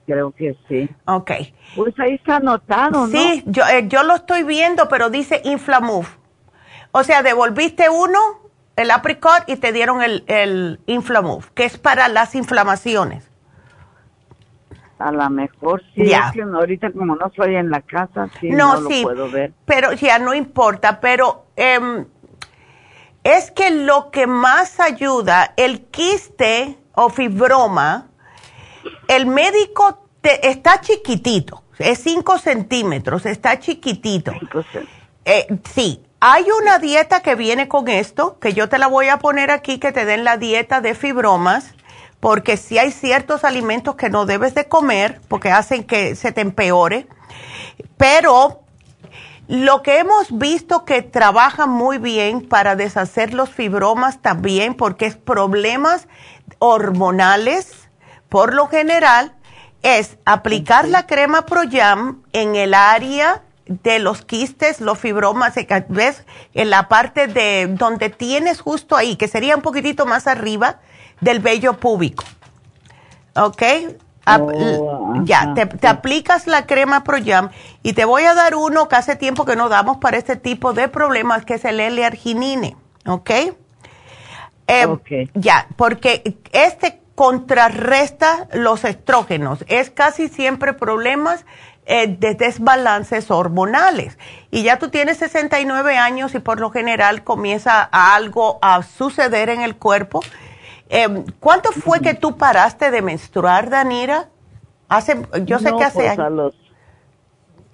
creo que sí. Ok. Pues ahí está anotado, ¿no? Sí, yo, eh, yo lo estoy viendo, pero dice Inflamuf. O sea, devolviste uno, el apricot, y te dieron el, el Inflamove, que es para las inflamaciones. A lo mejor sí, ahorita como no estoy en la casa, sí, no, lo puedo ver. Pero ya no importa, pero em, es que lo que más ayuda, el quiste o fibroma, el médico te, está chiquitito, es 5 centímetros, está chiquitito. Eh, sí, hay una dieta que viene con esto, que yo te la voy a poner aquí, que te den la dieta de fibromas, porque si hay ciertos alimentos que no debes de comer, porque hacen que se te empeore. Pero lo que hemos visto que trabaja muy bien para deshacer los fibromas también, porque es problemas hormonales, por lo general, es aplicar la crema Proyam en el área de los quistes, los fibromas, ¿ves? En la parte de donde tienes justo ahí, que sería un poquitito más arriba del vello púbico. ¿ok? Oh, ya, te, aplicas la crema ProYam y te voy a dar uno que hace tiempo que no damos para este tipo de problemas, que es el L-arginine, ¿ok? Eh, ya, porque este contrarresta los estrógenos. Es casi siempre problemas eh, de desbalances hormonales. Y ya tú tienes 69 años y por lo general comienza algo a suceder en el cuerpo. Eh, ¿Cuánto fue que tú paraste de menstruar, Danira? Hace, yo sé que hace pues A los,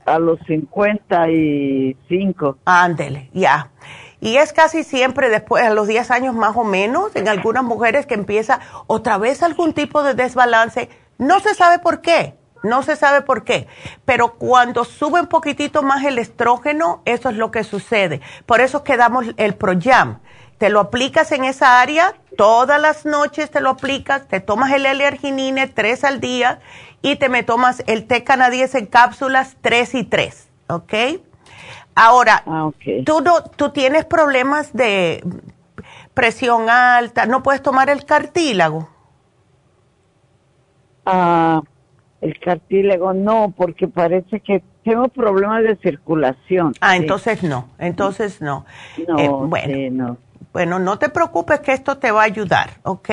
a los 55. Ándele, ya. Y es casi siempre después, a los 10 años más o menos, en algunas mujeres que empieza otra vez algún tipo de desbalance. No se sabe por qué no se sabe por qué, pero cuando sube un poquitito más el estrógeno, eso es lo que sucede. Por eso quedamos el Proyam. Te lo aplicas en esa área, todas las noches te lo aplicas, te tomas el L-arginine tres al día y te me tomas el té canadiense en cápsulas tres y tres, ¿ok? Ahora, ah, ¿tú, no, tú tienes problemas de presión alta, no puedes tomar el cartílago. Ah, el cartílago no, porque parece que tengo problemas de circulación. Ah, entonces no, entonces no. No, eh, bueno, no. Bueno, no te preocupes que esto te va a ayudar, ¿ok?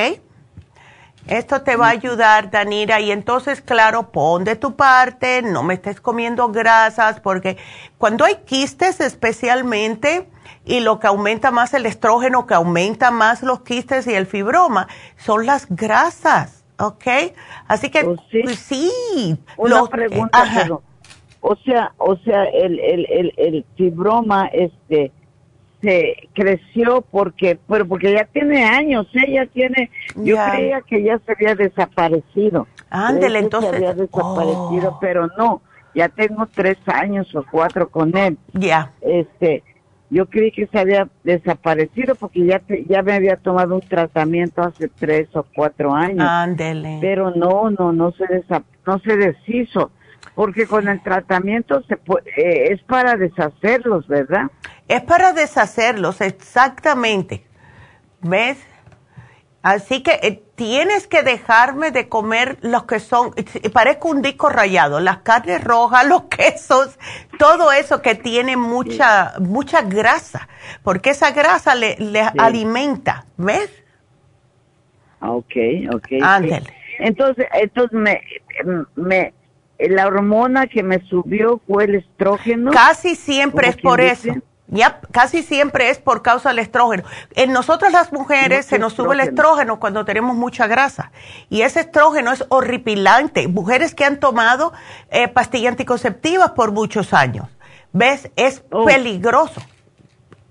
Esto te va a ayudar, Danira, y entonces, claro, pon de tu parte, no me estés comiendo grasas, porque cuando hay quistes especialmente, y lo que aumenta más el estrógeno, que aumenta más los quistes y el fibroma, son las grasas. ¿Ok? Así que oh, sí, pues, sí una pregunta, o sea, o sea, el, el, el, el fibroma, este, se creció porque, pero porque ya tiene años, ella ¿eh? tiene, yo creía que ya se había desaparecido. Ándele, entonces. Se había desaparecido, oh. pero no, ya tengo tres años o cuatro con él. Ya. Este, yo creí que se había desaparecido porque ya ya me había tomado un tratamiento hace tres o cuatro años. Ándele. Pero no, no, no se no se deshizo porque con el tratamiento se eh, es para deshacerlos, ¿verdad? Es para deshacerlos, exactamente. ¿Ves? Así que eh, tienes que dejarme de comer los que son, parezco un disco rayado, las carnes rojas, (laughs) los quesos, todo eso que tiene mucha, mucha grasa, porque esa grasa le, alimenta, ¿ves? Ok, ok. Ándale. Entonces, entonces me, me, la hormona que me subió fue el estrógeno. Casi siempre es por eso. Ya, casi siempre es por causa del estrógeno. En nosotras las mujeres se nos sube el estrógeno cuando tenemos mucha grasa. Y ese estrógeno es horripilante. Mujeres que han tomado eh, pastillas anticonceptivas por muchos años. ¿Ves? Es oh. peligroso.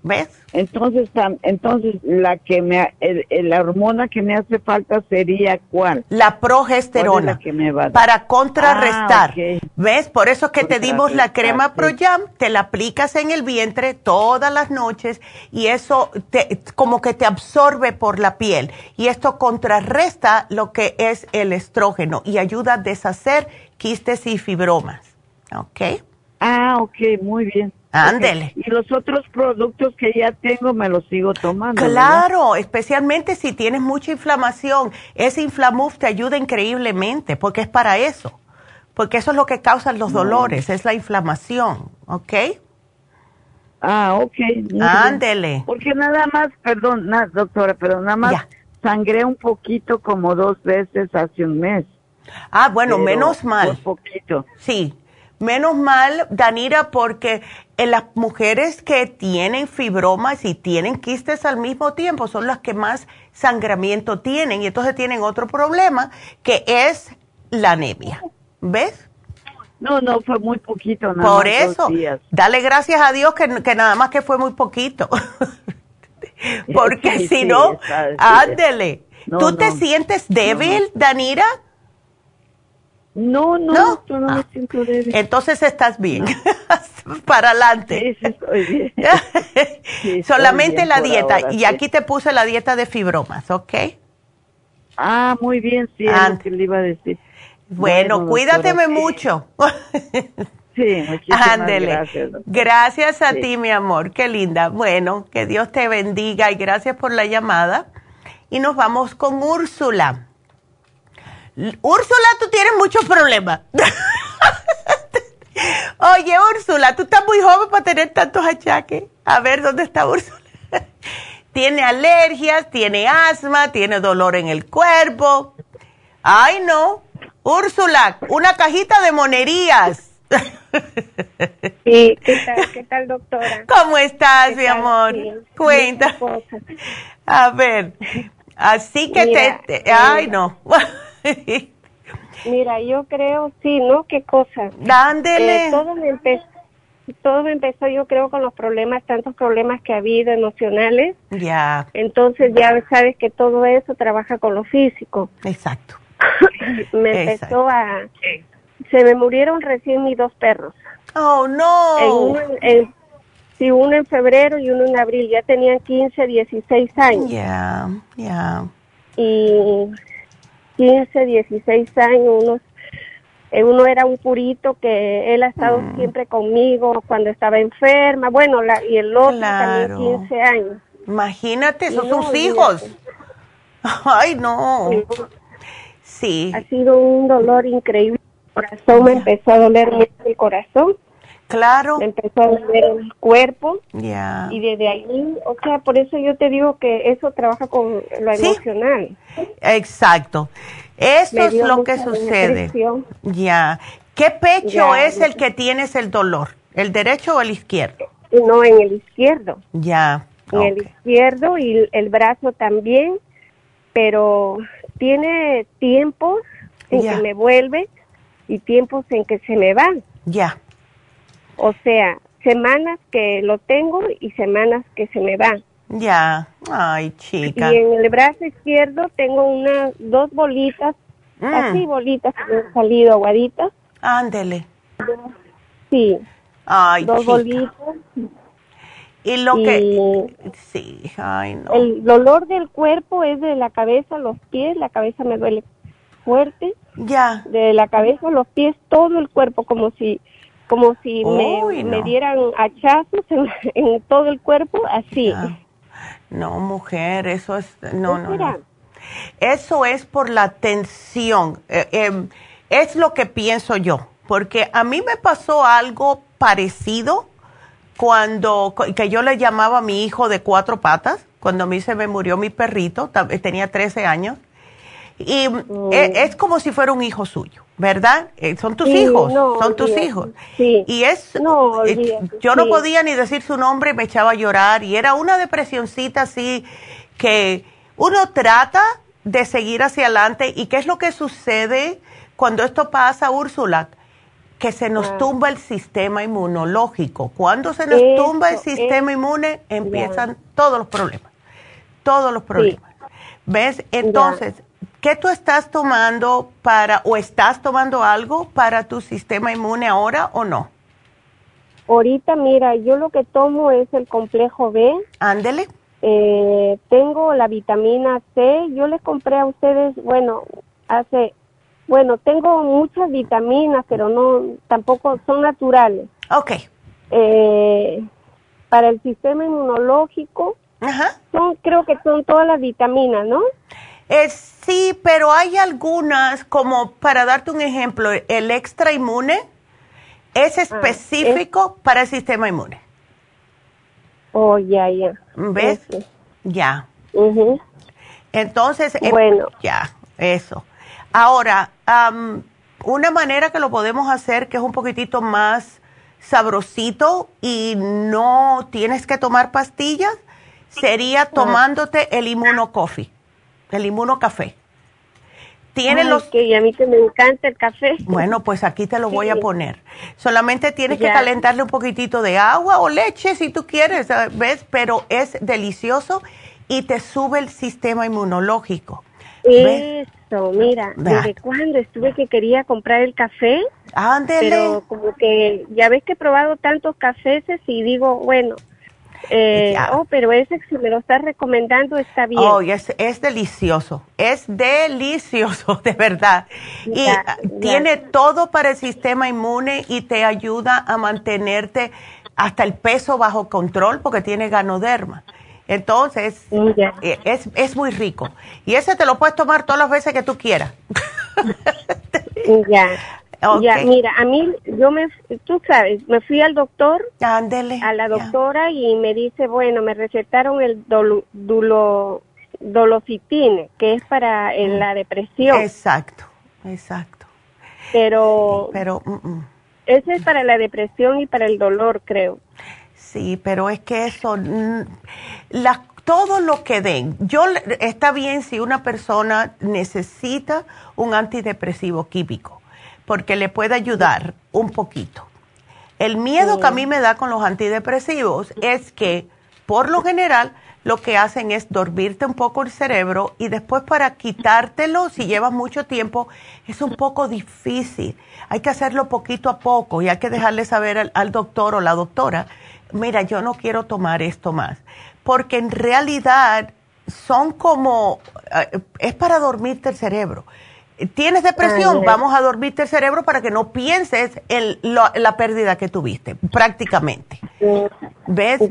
¿Ves? Entonces, entonces la que me, la hormona que me hace falta sería cuál? La progesterona. Para contrarrestar. Ah, ¿Ves? Por eso es que te dimos la crema ProYam, te la aplicas en el vientre todas las noches y eso te, como que te absorbe por la piel y esto contrarresta lo que es el estrógeno y ayuda a deshacer quistes y fibromas. ¿Ok? Ah, ok, muy bien. Ándele. Y los otros productos que ya tengo me los sigo tomando. Claro, especialmente si tienes mucha inflamación. Ese Inflamuf te ayuda increíblemente porque es para eso. Porque eso es lo que causa los dolores, es la inflamación, ¿ok? Ah, ok. Ándele. Porque nada más, perdón, doctora, pero nada más sangré un poquito como dos veces hace un mes. Ah, bueno, menos mal. Un poquito. Sí, Menos mal, Danira, porque las mujeres que tienen fibromas y tienen quistes al mismo tiempo son las que más sangramiento tienen y entonces tienen otro problema que es la anemia. ¿Ves? No, no, fue muy poquito. Nada Por eso, dale gracias a Dios que, nada más que fue muy poquito. (laughs) porque si no, ándele. ¿Tú te sientes débil, Danira? No, no, no, me ah. siento débil. Entonces estás bien. (laughs) Para adelante. Sí, estoy bien. (laughs) Solamente la dieta. y aquí te puse la dieta de fibromas, ¿ok? Ah, muy bien, sí, es lo que le iba a decir. Bueno, cuídateme mucho. (laughs) sí, muchísimas gracias. Gracias a ti, mi amor. Qué linda. Bueno, que Dios te bendiga y gracias por la llamada. Y nos vamos con Úrsula. Úrsula, tú tienes muchos problemas. (laughs) Oye, Úrsula, tú estás muy joven para tener tantos achaques. A ver, ¿dónde está Úrsula? (laughs) tiene alergias, tiene asma, tiene dolor en el cuerpo. Ay, no. Úrsula, una cajita de monerías. (laughs) Sí, ¿qué tal, qué tal doctora? ¿Cómo estás, mi amor? Cuenta. A ver, así que te, Ay, no. Mira, yo creo, sí, ¿no? ¿Qué cosa? Dándele. Eh, todo, me empezó, todo empezó, yo creo, con los problemas, tantos problemas que ha habido emocionales. Ya. Entonces ya sabes que todo eso trabaja con lo físico. Exacto. (laughs) me empezó a... Se me murieron recién mis dos perros. Oh, no. En uno, en, sí, uno en febrero y uno en abril. Ya tenían 15, 16 años. Ya, ya. Y 15, 16 años, unos, eh, uno era un purito que él ha estado Mm. siempre conmigo cuando estaba enferma, bueno, la, y el otro Claro. también 15 años. Imagínate, son No, sus hijos. (laughs) Ay, no. Sí. Ha sido un dolor increíble. El corazón me empezó a doler mucho el corazón. Claro. Empezó a doler el cuerpo. Ya. Y desde ahí, o sea, por eso yo te digo que eso trabaja con lo Sí. emocional. Exacto. Eso Me es lo que sucede. Ya. ¿Qué pecho es el que tienes el dolor? ¿El derecho o el izquierdo? No, en el izquierdo. Ya. en el izquierdo y el brazo también, pero tiene tiempos en que me vuelve y tiempos en que se me van. Ya. O sea, semanas que lo tengo y semanas que se me van. Ya. Ay, chica. Y en el brazo izquierdo tengo unas dos bolitas, Mm. así bolitas que me han salido aguaditas. Ándele. Sí, Ay, dos chica. bolitas. Y lo Y- que... Sí, ay, no. El dolor del cuerpo es de la cabeza los pies, la cabeza me duele fuerte. Ya. De la cabeza los pies, todo el cuerpo, como si como si me, Uy, me no. dieran hachazos en, en todo el cuerpo, así. No, mujer, eso es... No, no, será? no. Eso es por la tensión. Eh, eh, es lo que pienso yo. Porque a mí me pasó algo parecido cuando, que yo le llamaba a mi hijo de cuatro patas, cuando a mí se me murió mi perrito, tenía 13 años. Y Mm. eh, es como si fuera un hijo suyo, ¿verdad? Eh, son tus Sí, hijos, no, son tus olvídate. hijos. Sí. Y es, No, eh, yo no sí. podía ni decir su nombre, me echaba a llorar y era una depresioncita así que uno trata de seguir hacia adelante y qué es lo que sucede cuando esto pasa, Úrsula, que se nos Ah. tumba el sistema inmunológico. Cuando se nos Eso, tumba el sistema inmune, empiezan todos los problemas, todos los problemas. ¿Ves? Entonces, ¿qué tú estás tomando para, o estás tomando algo para tu sistema inmune ahora o no? Ahorita, mira, yo lo que tomo es el complejo B. Ándele. Eh, tengo la vitamina C. Yo les compré a ustedes, bueno, hace, bueno, tengo muchas vitaminas, pero no, tampoco son naturales. Ok. Eh, para el sistema inmunológico, Ajá. son, creo que son todas las vitaminas, ¿no? Eh, sí, pero hay algunas, como para darte un ejemplo, el extra inmune es específico para el sistema inmune. Oh, ya, ya. ¿Ves? Ya. Entonces, eh, Bueno. ya, eso. Ahora, am, una manera que lo podemos hacer que es un poquitito más sabrosito y no tienes que tomar pastillas sería tomándote el inmuno coffee, el inmuno café. Tiene Ay, los que a mí que me encanta el café. bueno, pues aquí te lo voy a poner. Solamente tienes que calentarle un poquitito de agua o leche si tú quieres, ¿ves? Pero es delicioso y te sube el sistema inmunológico. ¿Ves? Eso, mira, Da. desde cuando estuve que quería comprar el café, Ándele. pero como que ya ves que he probado tantos cafés y digo, bueno, eh, Ya. oh, pero ese si me lo estás recomendando está bien. Oh, es, es delicioso, es delicioso, (laughs) de verdad. Y Ya, ah, ya. tiene todo para el sistema inmune y te ayuda a mantenerte hasta el peso bajo control porque tiene ganoderma. Entonces, eh, es, es muy rico. Y ese te lo puedes tomar todas las veces que tú quieras. (laughs) ya. Ya, mira, a mí, yo me, tú sabes, me fui al doctor, Ándele, a la doctora y me dice, bueno, me recetaron el dolo, dulo, dolocitine, que es para en la depresión. Exacto, exacto. Pero, pero mm, mm. ese es para la depresión y para el dolor, creo. Sí, pero es que eso, mm, la, todo lo que den, yo está bien si una persona necesita un antidepresivo químico, porque le puede ayudar un poquito. El miedo que a mí me da con los antidepresivos es que, por lo general, lo que hacen es dormirte un poco el cerebro y después para quitártelo, si llevas mucho tiempo, es un poco difícil. Hay que hacerlo poquito a poco y hay que dejarle saber al, al doctor o la doctora, mira, yo no quiero tomar esto más porque en realidad son como, eh, es para dormirte el cerebro. Tienes depresión, vamos a dormirte el cerebro para que no pienses en la pérdida que tuviste, prácticamente. ¿Ves?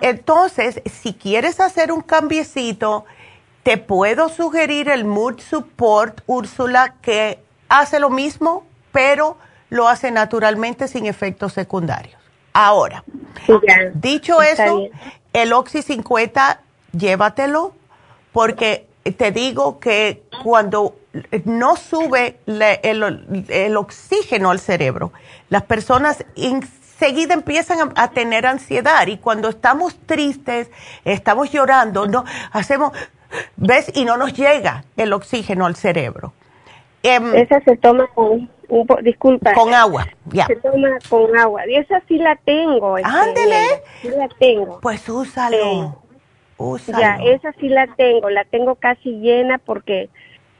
Entonces, si quieres hacer un cambiecito, te puedo sugerir el Mood Support, Úrsula, que hace lo mismo, pero lo hace naturalmente sin efectos secundarios. Ahora, dicho eso, el Oxy 50, llévatelo, porque te digo que cuando no sube el, oxígeno al cerebro, las personas enseguida empiezan a, tener ansiedad y cuando estamos tristes, estamos llorando, no hacemos, ¿ves? Y no nos llega el oxígeno al cerebro. Em, esa se toma con, disculpa. Con agua, ya. Se toma con agua. Y esa sí la tengo. Este, Ándele. Sí la tengo. Pues úsalo. úsalo. Ya, esa sí la tengo. La tengo casi llena porque,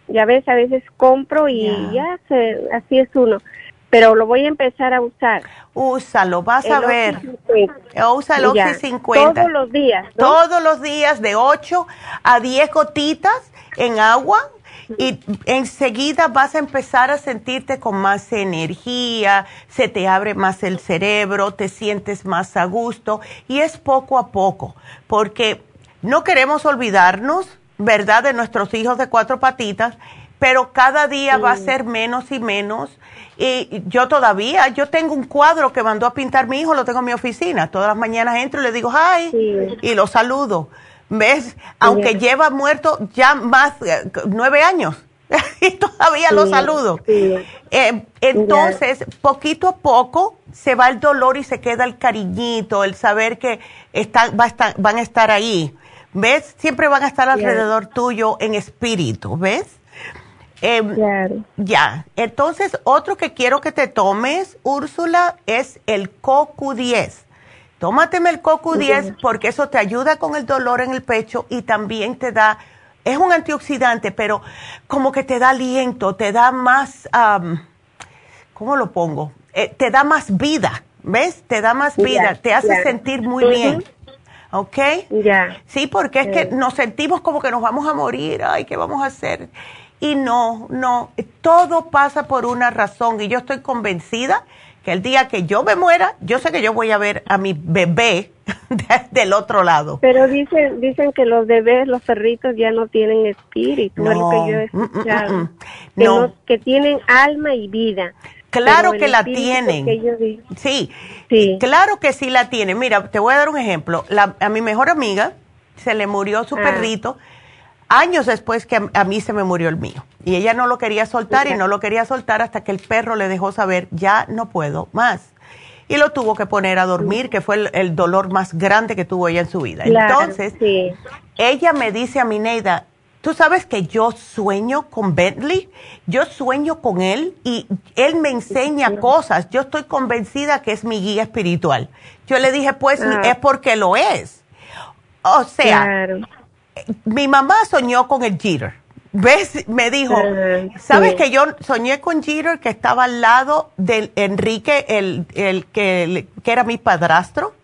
ya ves, a veces compro y ya, se, así es uno. Pero lo voy a empezar a usar. Úsalo, vas a ver. Usa el Oxy 50. Todos los días. Todos los días de 8 a 10 gotitas en agua y enseguida vas a empezar a sentirte con más energía, se te abre más el cerebro, te sientes más a gusto y es poco a poco, porque no queremos olvidarnos, ¿verdad?, de nuestros hijos de cuatro patitas, pero cada día va a ser menos y menos. Y yo todavía, yo tengo un cuadro que mandó a pintar mi hijo, lo tengo en mi oficina. Todas las mañanas entro y le digo, hi, y lo saludo. ¿Ves? Aunque lleva muerto ya más eh, nueve años (laughs) y todavía lo saludo. Eh, entonces, poquito a poco se va el dolor y se queda el cariñito, el saber que está, va a estar, van a estar ahí. ¿Ves? Siempre van a estar alrededor tuyo en espíritu, ¿ves? Em, ya. Entonces, otro que quiero que te tomes, Úrsula, es el CoQ10. Tómateme el CoQ10 porque eso te ayuda con el dolor en el pecho y también te da, es un antioxidante, pero como que te da aliento, te da más, ¿cómo lo pongo? Eh, te da más vida, ¿ves? Te da más vida, te hace sentir muy bien. ¿Ok? Ya. Sí, porque es que nos sentimos como que nos vamos a morir, ay, ¿qué vamos a hacer? Y no, no, todo pasa por una razón y yo estoy convencida el día que yo me muera, yo sé que yo voy a ver a mi bebé (laughs) del otro lado. Pero dicen dicen que los bebés, los perritos ya no tienen espíritu, es lo que yo he mm, mm. Mm, que, no. que tienen alma y vida. Claro que la tienen. sí, sí, claro que sí la tienen. Mira, te voy a dar un ejemplo. a mi mejor amiga se le murió su ah. perrito años después que a, mí se me murió el mío. Y ella no lo quería soltar y no lo quería soltar hasta que el perro le dejó saber, ya no puedo más. Y lo tuvo que poner a dormir, que fue el, dolor más grande que tuvo ella en su vida. Entonces, ella me dice a mi Neida, tú sabes que yo sueño con Bentley, yo sueño con él y él me enseña cosas. Yo estoy convencida que es mi guía espiritual. Yo le dije, pues ah. es porque lo es. O sea, mi mamá soñó con el Jeter. ¿Ves? Me dijo, ¿sabes que yo soñé con Jeter que estaba al lado de Enrique, el, el que, que, era mi padrastro?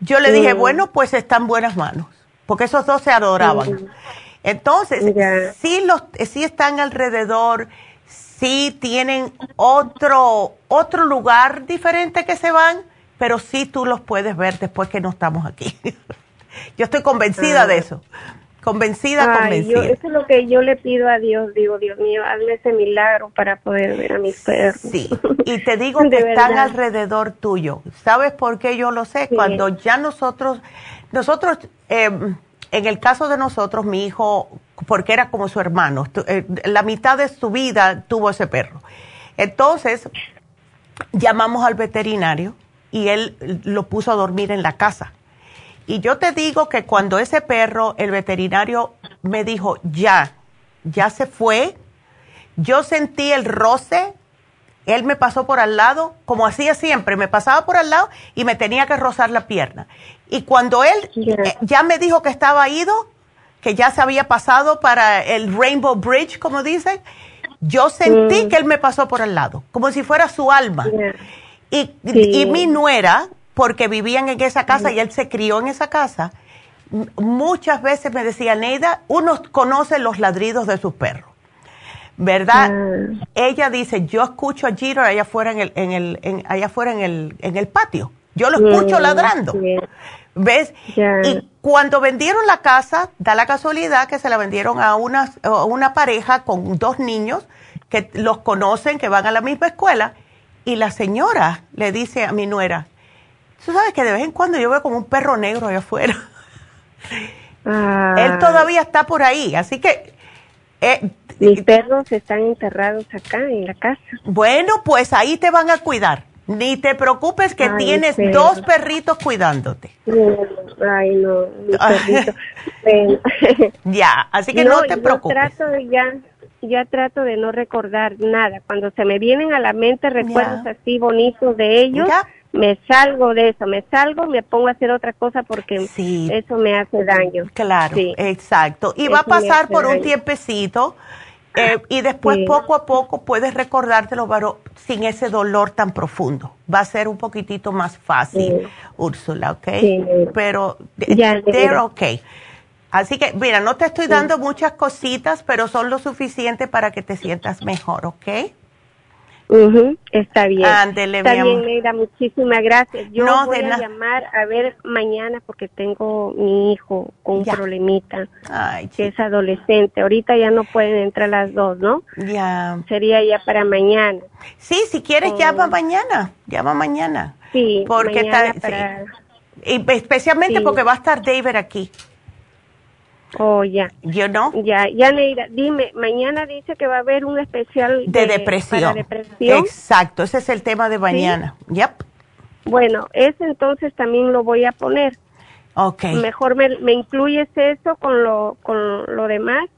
Yo le dije, bueno, pues está en buenas manos, porque esos dos se adoraban. Entonces, sí, los, sí están alrededor, sí tienen otro, otro lugar diferente que se van, pero sí tú los puedes ver después que no estamos aquí. (laughs) Yo estoy convencida de ah. eso. convencida, convencida. eso es lo que yo le pido a Dios, digo, Dios mío, hazme ese milagro para poder ver a mis perros. Sí, (laughs) y te digo que están alrededor tuyo. ¿Sabes por qué yo lo sé? Cuando ya nosotros, nosotros, eh, en el caso de nosotros, mi hijo, porque era como su hermano, eh, la mitad de su vida tuvo ese perro. Entonces, llamamos al veterinario y él lo puso a dormir en la casa. Y yo te digo que cuando ese perro, el veterinario me dijo, ya, ya se fue, yo sentí el roce, él me pasó por al lado, como hacía siempre, me pasaba por al lado y me tenía que rozar la pierna. Y cuando él eh, ya me dijo que estaba ido, que ya se había pasado para el Rainbow Bridge, como dicen, yo sentí mm. que él me pasó por al lado, como si fuera su alma. Y, y, mi nuera, porque vivían en esa casa y él se crió en esa casa, muchas veces me decía, Neida, uno conoce los ladridos de sus perros. ¿Verdad? Ella dice, yo escucho a Jeter allá afuera en el, en el, allá afuera en el, en el patio. Yo lo escucho ladrando. ¿Ves? Y cuando vendieron la casa, da la casualidad que se la vendieron a una, a una pareja con dos niños que los conocen, que van a la misma escuela, y la señora le dice a mi nuera, tú sabes que de vez en cuando yo veo como un perro negro allá afuera. Él todavía está por ahí, así que... Eh, Mis perros están enterrados acá en la casa. Bueno, pues ahí te van a cuidar. Ni te preocupes que tienes dos perritos cuidándote. Ay, no, mi (laughs) perrito. (laughs) ya, así que no, te preocupes. Trato de ya, ya trato de no recordar nada. Cuando se me vienen a la mente recuerdos así bonitos de ellos, me salgo de eso, me salgo, me pongo a hacer otra cosa porque eso me hace daño. Claro, exacto. Y va a pasar por un tiempecito eh, y después poco a poco puedes recordártelo, pero sin ese dolor tan profundo. Va a ser un poquitito más fácil, Úrsula, ¿ok? Pero ya, they're okay. Así que, mira, no te estoy dando muchas cositas, pero son lo suficiente para que te sientas mejor, ¿ok? Está bien. Ándele, está bien, Neida, muchísimas gracias. Yo voy a llamar a ver mañana porque tengo mi hijo con un problemita, que es adolescente. Ahorita ya no pueden entrar las dos, ¿no? Ya. Sería ya para mañana. Sí, si quieres oh. llama mañana, llama mañana. Sí, porque está, Y especialmente porque va a estar David aquí. Oh, ya. ¿Yo no? Ya, ya, Neida, dime, mañana dice que va a haber un especial de, depresión. Exacto, ese es el tema de mañana. Yep. Bueno, ese entonces también lo voy a poner. Ok. Mejor me, me incluyes eso con lo, con lo demás.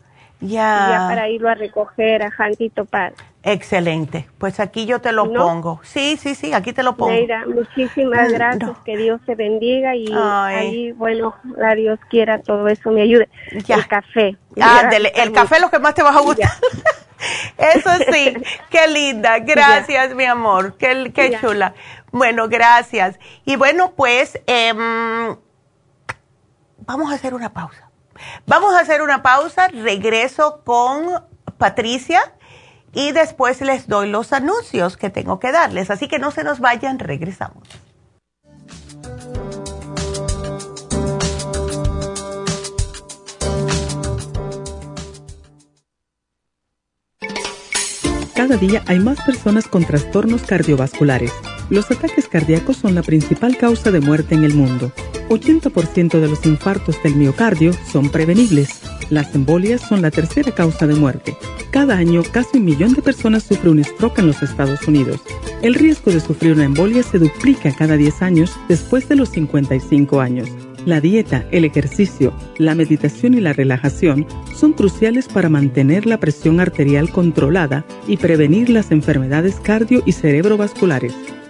Ya. Ya para irlo a recoger a Jantito Paz. Excelente. Pues aquí yo te lo pongo. Sí, sí, sí, aquí te lo pongo. Neida, muchísimas gracias. Que Dios te bendiga y ahí, bueno, la Dios quiera todo eso me ayude. El café. el café es lo que más te va a gustar. (laughs) eso sí, qué linda. (laughs) Gracias, mi amor. Qué, qué chula. Bueno, gracias. Y bueno, pues em, vamos a hacer una pausa. Vamos a hacer una pausa. Regreso con Patricia y después les doy los anuncios que tengo que darles. Así que no se nos vayan, regresamos. Cada día hay más personas con trastornos cardiovasculares. Los ataques cardíacos son la principal causa de muerte en el mundo. 80% de los infartos del miocardio son prevenibles. Las embolias son la tercera causa de muerte. Cada año, casi un millón de personas sufren un stroke en los Estados Unidos. El riesgo de sufrir una embolia se duplica cada 10 años después de los 55 años. La dieta, el ejercicio, la meditación y la relajación son cruciales para mantener la presión arterial controlada y prevenir las enfermedades cardio y cerebrovasculares.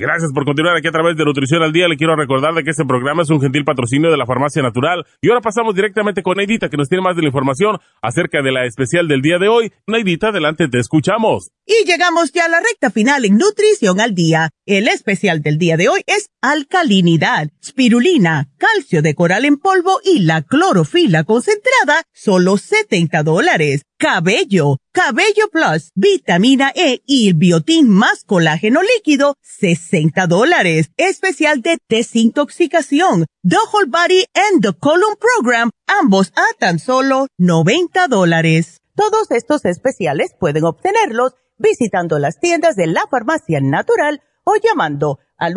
Gracias por continuar aquí a través de Nutrición al Día. Le quiero recordar de que este programa es un gentil patrocinio de la Farmacia Natural. Y ahora pasamos directamente con Neidita, que nos tiene más de la información acerca de la especial del día de hoy. Neidita, adelante, te escuchamos. Y llegamos ya a la recta final en Nutrición al Día. El especial del día de hoy es alcalinidad, spirulina, calcio de coral en polvo y la clorofila concentrada, solo 70 dólares. Cabello, Cabello Plus, vitamina E y el biotín más colágeno líquido, 60 dólares. Especial de desintoxicación, The Whole Body and the Colon Program, ambos a tan solo 90 dólares. Todos estos especiales pueden obtenerlos visitando las tiendas de la farmacia natural o llamando al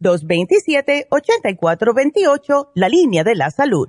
1-800-227-8428, la línea de la salud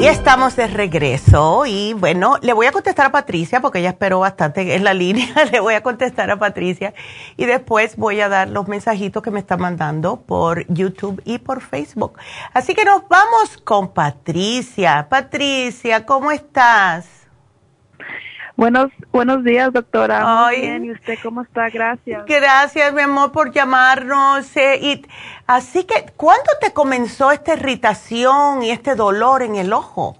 Y estamos de regreso y bueno, le voy a contestar a Patricia porque ella esperó bastante en la (laughs) línea, le voy a contestar a Patricia y después voy a dar los mensajitos que me está mandando por YouTube y por Facebook. Así que nos vamos con Patricia. Patricia, ¿cómo estás? Buenos, buenos días, doctora. Muy bien. ¿Y usted cómo está? Gracias. Gracias, mi amor, por llamarnos. Eh, y, así que, ¿cuándo te comenzó esta irritación y este dolor en el ojo?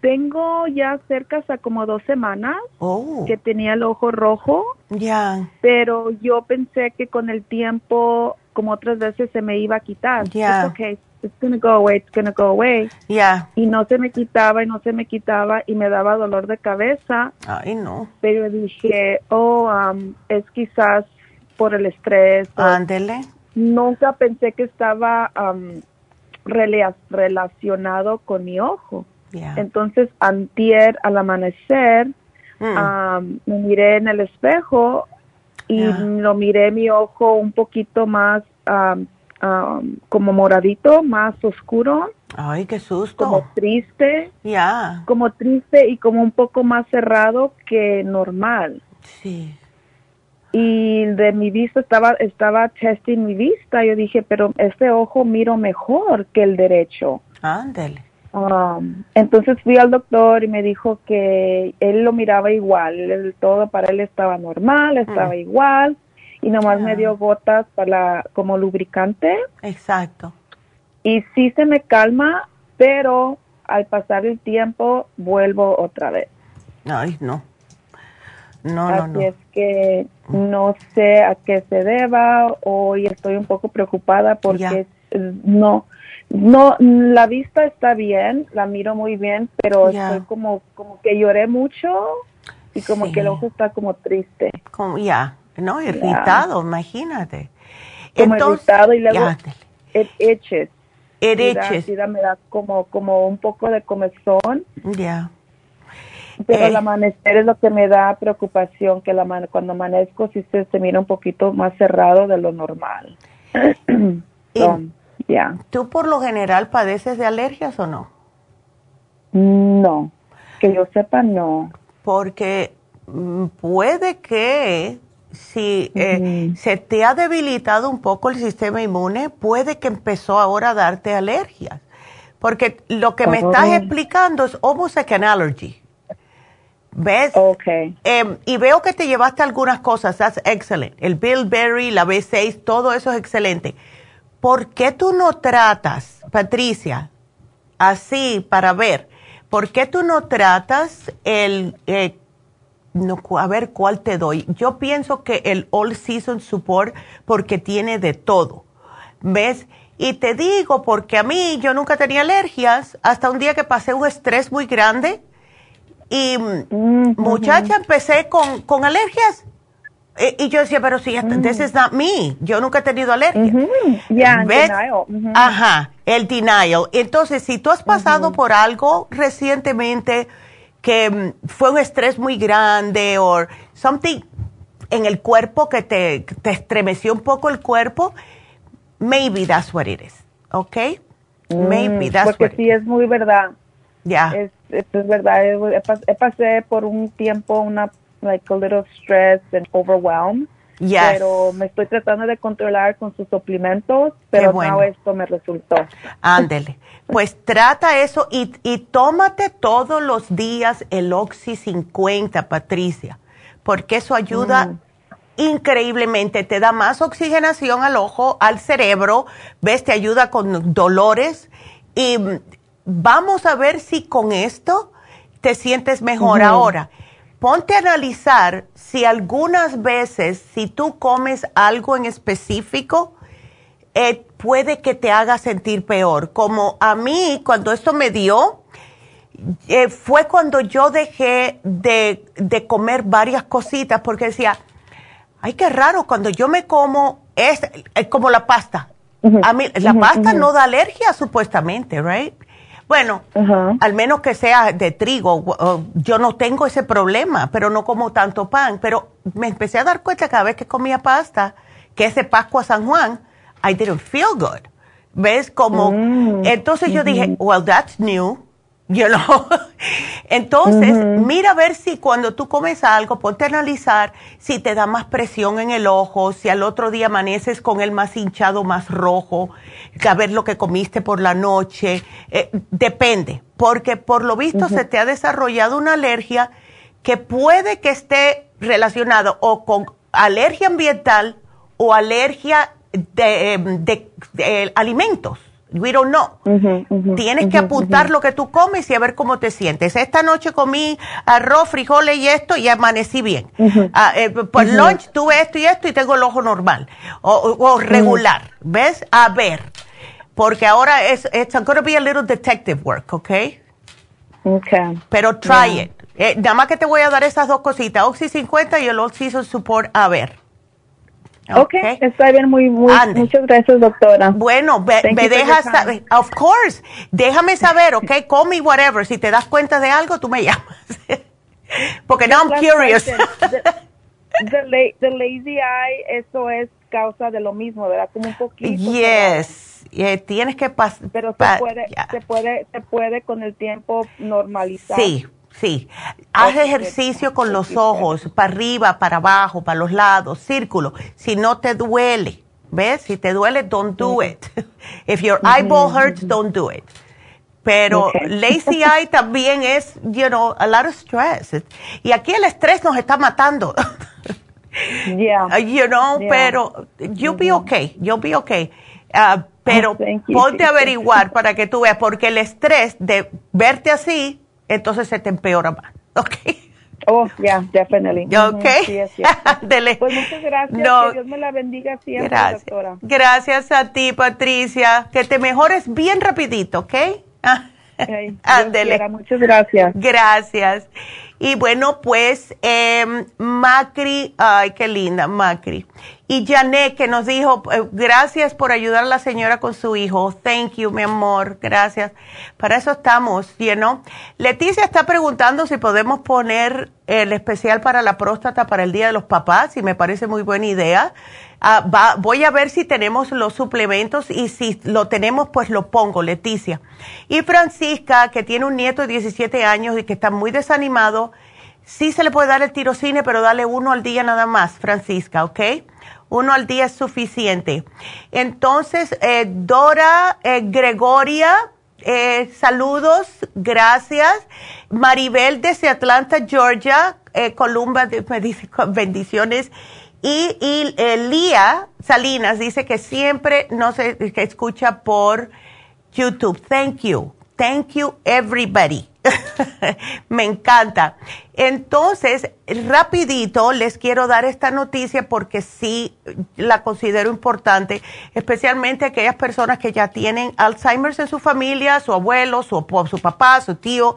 Tengo ya cerca hasta como dos semanas oh. que tenía el ojo rojo. Ya. Pero yo pensé que con el tiempo, como otras veces, se me iba a quitar. Ya it's gonna go away, it's gonna go away. Ya. Y no se me quitaba y no se me quitaba y me daba dolor de cabeza. Ay, no. Pero dije, oh, um, es quizás por el estrés. Ándele. Nunca pensé que estaba um, relacionado con mi ojo. Entonces, antier, al amanecer, mm. um, me miré en el espejo y lo miré mi ojo un poquito más um, Um, como moradito, más oscuro. Ay, qué susto. Como triste. Ya. Como triste y como un poco más cerrado que normal. Sí. Y de mi vista estaba, estaba testing mi vista. Yo dije, pero este ojo miro mejor que el derecho. Ándale. Um, entonces fui al doctor y me dijo que él lo miraba igual, el, todo para él estaba normal, estaba mm. igual, y nomás me dio gotas para como lubricante. Exacto. Y sí se me calma, pero al pasar el tiempo vuelvo otra vez. Ay, no. No, Así no, no. es que no sé a qué se deba hoy estoy un poco preocupada porque no, no, la vista está bien, la miro muy bien, pero estoy como, como que lloré mucho y como que el ojo está como triste. Como, ya, no, irritado, imagínate. Como irritado y luego it itches. It itches. Me da, como, como un poco de comezón. Ya. Pero el eh. amanecer es lo que me da preocupación, que la cuando amanezco sí se, se mira un poquito más cerrado de lo normal. (clears throat) ya. ¿Tú por lo general padeces de alergias o no? No, que yo sepa no. Porque mm, puede que si eh, se te ha debilitado un poco el sistema inmune, puede que empezó ahora a darte alergias. Porque lo que me estás explicando es an allergy. ¿Ves? Okay. Em, y veo que te llevaste algunas cosas, that's excellent. El Bilberry, la B6, todo eso es excelente. ¿Por qué tú no tratas, Patricia, así para ver, por qué tú no tratas el eh, no, a ver cuál te doy. Yo pienso que el All Season Support porque tiene de todo. ¿Ves? Y te digo porque a mí yo nunca tenía alergias hasta un día que pasé un estrés muy grande y mm, muchacha empecé con, con alergias. Y, yo decía, pero si mm. this is not me. Yo nunca he tenido alergia. ¿Ves? Ajá, el denial. Entonces, si tú has pasado por algo recientemente, que mm, fue un estrés muy grande o something en el cuerpo que te, te, estremeció un poco el cuerpo, maybe that's what it is, ¿ok? Maybe mm, that's Porque sí es muy verdad. Ya. Es, es, verdad, he, pasé por un tiempo una, like, a little stress and overwhelmed. Pero me estoy tratando de controlar con sus suplementos, pero no esto me resultó. Ándele. (laughs) Pues trata eso y, y tómate todos los días el Oxy 50, Patricia, porque eso ayuda mm. increíblemente. Te da más oxigenación al ojo, al cerebro, ves, te ayuda con dolores y vamos a ver si con esto te sientes mejor ahora ponte a analizar si algunas veces, si tú comes algo en específico, eh, puede que te haga sentir peor. Como a mí, cuando esto me dio, eh, fue cuando yo dejé de, comer varias cositas porque decía, ay, qué raro, cuando yo me como, es, como la pasta. a mí, la pasta no da alergia supuestamente, ¿right? Bueno, al menos que sea de trigo, yo no tengo ese problema, pero no como tanto pan. Pero me empecé a dar cuenta cada vez que comía pasta, que es de Pascua San Juan, I didn't feel good. ¿Ves? Como, mm. entonces yo dije, well, that's new. You know? (laughs) Entonces, mira a ver si cuando tú comes algo, ponte a analizar si te da más presión en el ojo, si al otro día amaneces con el más hinchado, más rojo, a ver lo que comiste por la noche. Eh, depende, porque por lo visto se te ha desarrollado una alergia que puede que esté relacionado o con alergia ambiental o alergia de em, alimentos. We don't know. Tienes que apuntar lo que tú comes y a ver cómo te sientes. Esta noche comí arroz, frijoles y esto y amanecí bien. Ah, eh, por lunch tuve esto y esto y tengo el ojo normal o, regular. ¿Ves? A ver. Porque ahora es it's going to be a little detective work, ¿ok? Okay. Pero try it. Eh, nada más que te voy a dar esas dos cositas, Oxy 50 y el Oxy Support, a ver. Ok, está bien, muy, muy, muchas gracias, doctora. Bueno, me dejas saber, of course, déjame saber, ok, (laughs) call me whatever, si te das cuenta de algo, tú me llamas. (laughs) Porque no, I'm curious. The, the, lazy eye, eso es causa de lo mismo, ¿verdad? Como un poquito. Yes, eh, tienes que pasar. Pero se puede, se puede, se puede con el tiempo normalizar. Sí, Sí, haz ejercicio con los ojos, para arriba, para abajo, para los lados, círculo. Si no te duele, ¿ves? Si te duele, don't do it. (laughs) If your eyeball hurts, don't do it. Pero (laughs) lazy eye también es, you know, a lot of stress. Y aquí el estrés nos está matando. (laughs) yeah. You know, pero you'll be okay, you'll be okay. Uh, pero ponte a averiguar para que tú veas, porque el estrés de verte así entonces se te empeora más. (laughs) ¿Ok? Oh, yeah, definitely. Ok. Sí, (laughs) Pues muchas gracias. que Dios me la bendiga siempre, gracias. doctora. Gracias a ti, Patricia. Que te mejores bien rapidito, ¿ok? (laughs) Ándele. Muchas gracias. Gracias. Y bueno, pues eh, Macri, ay, qué linda, Macri. Y Janet que nos dijo, eh, gracias por ayudar a la señora con su hijo. Thank you, mi amor. Gracias. Para eso estamos, you? Leticia está preguntando si podemos poner el especial para la próstata para el Día de los Papás y me parece muy buena idea. Ah, voy a ver si tenemos los suplementos y si lo tenemos, pues lo pongo, Leticia. Y Francisca, que tiene un nieto de 17 años y que está muy desanimado, sí se le puede dar el tirocine, pero dale uno al día nada más, Francisca, ¿ok? Uno al día es suficiente. Entonces, eh, Dora eh, Gregoria, eh, saludos, gracias. Maribel desde Atlanta, Georgia, Columba, me dice bendiciones. Y, y Lía Salinas dice que siempre nos escucha por YouTube. Thank you. Thank you, everybody. (laughs) Me encanta. Entonces, rapidito les quiero dar esta noticia porque sí la considero importante, especialmente aquellas personas que ya tienen Alzheimer's en su familia, su abuelo, su, su papá, su tío,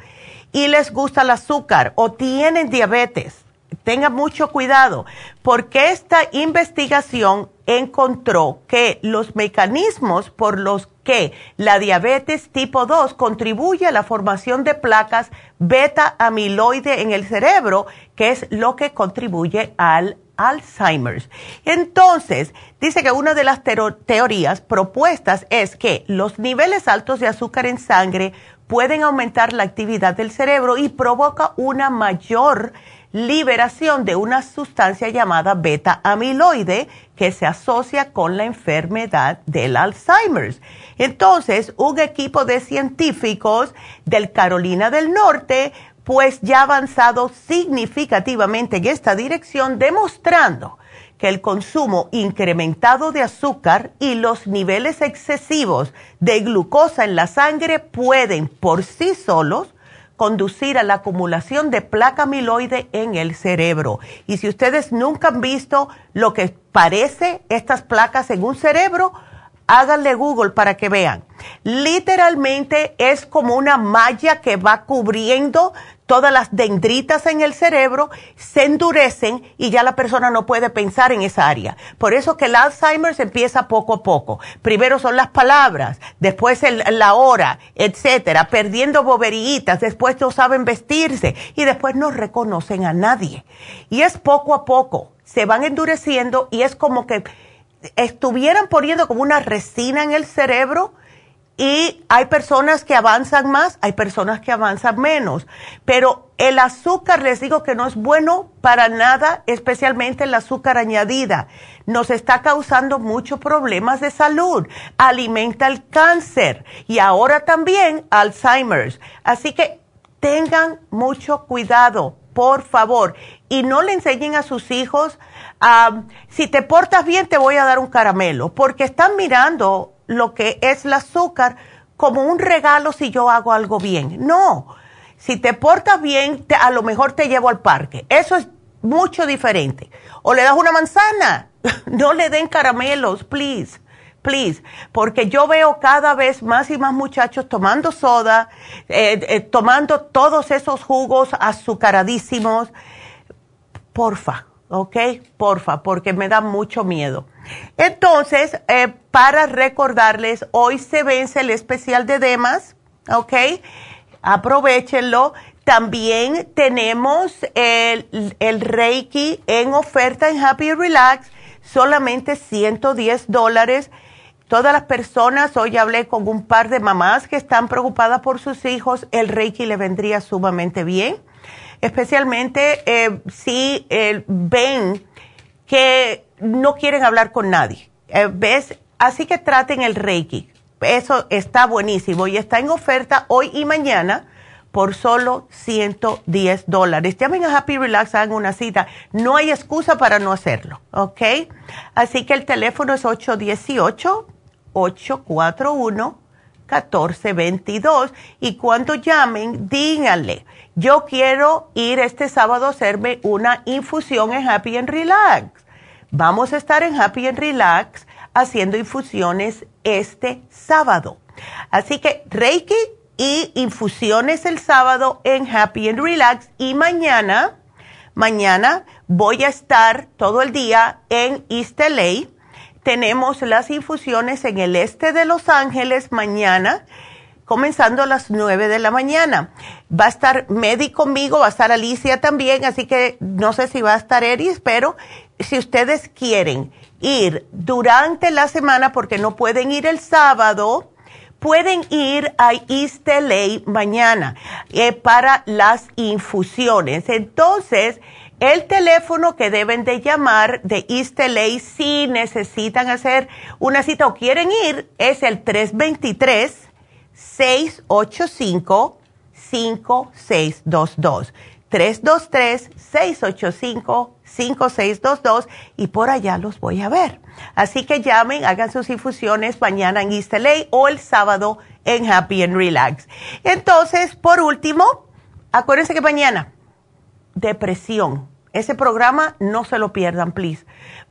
y les gusta el azúcar o tienen diabetes tenga mucho cuidado, porque esta investigación encontró que los mecanismos por los que la diabetes tipo 2 contribuye a la formación de placas beta amiloide en el cerebro, que es lo que contribuye al Alzheimer's. Entonces, dice que una de las teorías propuestas es que los niveles altos de azúcar en sangre pueden aumentar la actividad del cerebro y provoca una mayor liberación de una sustancia llamada beta amiloide que se asocia con la enfermedad del Alzheimer's. Entonces, un equipo de científicos del Carolina del Norte pues ya ha avanzado significativamente en esta dirección, demostrando que el consumo incrementado de azúcar y los niveles excesivos de glucosa en la sangre pueden por sí solos conducir a la acumulación de placa amiloide en el cerebro. Y si ustedes nunca han visto lo que parece estas placas en un cerebro, háganle Google para que vean. Literalmente es como una malla que va cubriendo todas las dendritas en el cerebro, se endurecen y ya la persona no puede pensar en esa área. Por eso que el Alzheimer se empieza poco a poco. Primero son las palabras, después la hora, etcétera, perdiendo boberillitas, después no saben vestirse y después no reconocen a nadie. Y es poco a poco, se van endureciendo y es como que estuvieran poniendo como una resina en el cerebro y hay personas que avanzan más, hay personas que avanzan menos, pero el azúcar les digo que no es bueno para nada, especialmente el azúcar añadida. Nos está causando muchos problemas de salud, alimenta el cáncer y ahora también Alzheimer's. Así que tengan mucho cuidado, por favor, y no le enseñen a sus hijos si te portas bien te voy a dar un caramelo, porque están mirando lo que es el azúcar como un regalo si yo hago algo bien. No, si te portas bien, a lo mejor te llevo al parque. Eso es mucho diferente. O le das una manzana, (laughs) no le den caramelos, please, please, porque yo veo cada vez más y más muchachos tomando soda, eh, eh, tomando todos esos jugos azucaradísimos. Porfa, ¿ok? Porfa, porque me da mucho miedo. Entonces, eh, para recordarles, hoy se vence el especial de Demas, ¿ok? Aprovechenlo. También tenemos el, el Reiki en oferta en Happy Relax, solamente 110 dólares. Todas las personas, hoy hablé con un par de mamás que están preocupadas por sus hijos, el Reiki le vendría sumamente bien especialmente eh, si eh, ven que no quieren hablar con nadie. Eh, ¿Ves? Así que traten el Reiki. Eso está buenísimo y está en oferta hoy y mañana por solo 110 dólares. Llamen a Happy Relax, hagan una cita. No hay excusa para no hacerlo, ¿ok? Así que el teléfono es 818-841-1422 y cuando llamen, díganle yo quiero ir este sábado a hacerme una infusión en Happy and Relax. Vamos a estar en Happy and Relax haciendo infusiones este sábado. Así que Reiki y infusiones el sábado en Happy and Relax y mañana, mañana voy a estar todo el día en East LA. Tenemos las infusiones en el este de Los Ángeles mañana comenzando a las 9 de la mañana. Va a estar Medi conmigo, va a estar Alicia también, así que no sé si va a estar Eris, pero si ustedes quieren ir durante la semana, porque no pueden ir el sábado, pueden ir a East LA mañana eh, para las infusiones. Entonces, el teléfono que deben de llamar de East LA si necesitan hacer una cita o quieren ir es el 323 685-5622. 323-685-5622 y por allá los voy a ver. Así que llamen, hagan sus infusiones mañana en East LA o el sábado en Happy and Relax. Entonces, por último, acuérdense que mañana, depresión. Ese programa no se lo pierdan, please.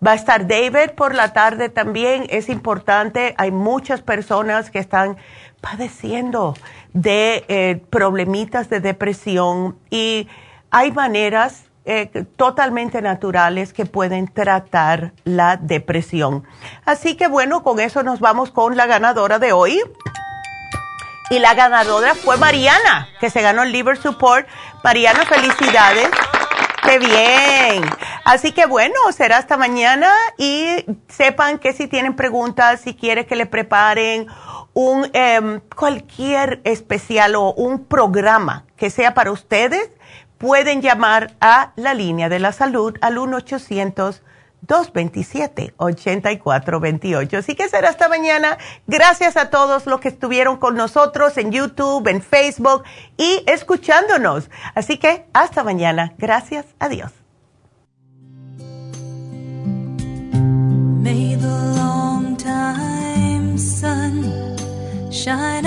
Va a estar David por la tarde también, es importante. Hay muchas personas que están padeciendo de eh, problemitas de depresión y hay maneras eh, totalmente naturales que pueden tratar la depresión. Así que bueno, con eso nos vamos con la ganadora de hoy. Y la ganadora fue Mariana, que se ganó el Liver Support. Mariana, felicidades. ¡Qué bien! Así que bueno, será hasta mañana y sepan que si tienen preguntas, si quieren que le preparen un em, cualquier especial o un programa que sea para ustedes, pueden llamar a la línea de la salud al 1 800 227-8428. Así que será hasta mañana. Gracias a todos los que estuvieron con nosotros en YouTube, en Facebook y escuchándonos. Así que hasta mañana. Gracias. Adiós. May the long time sun shine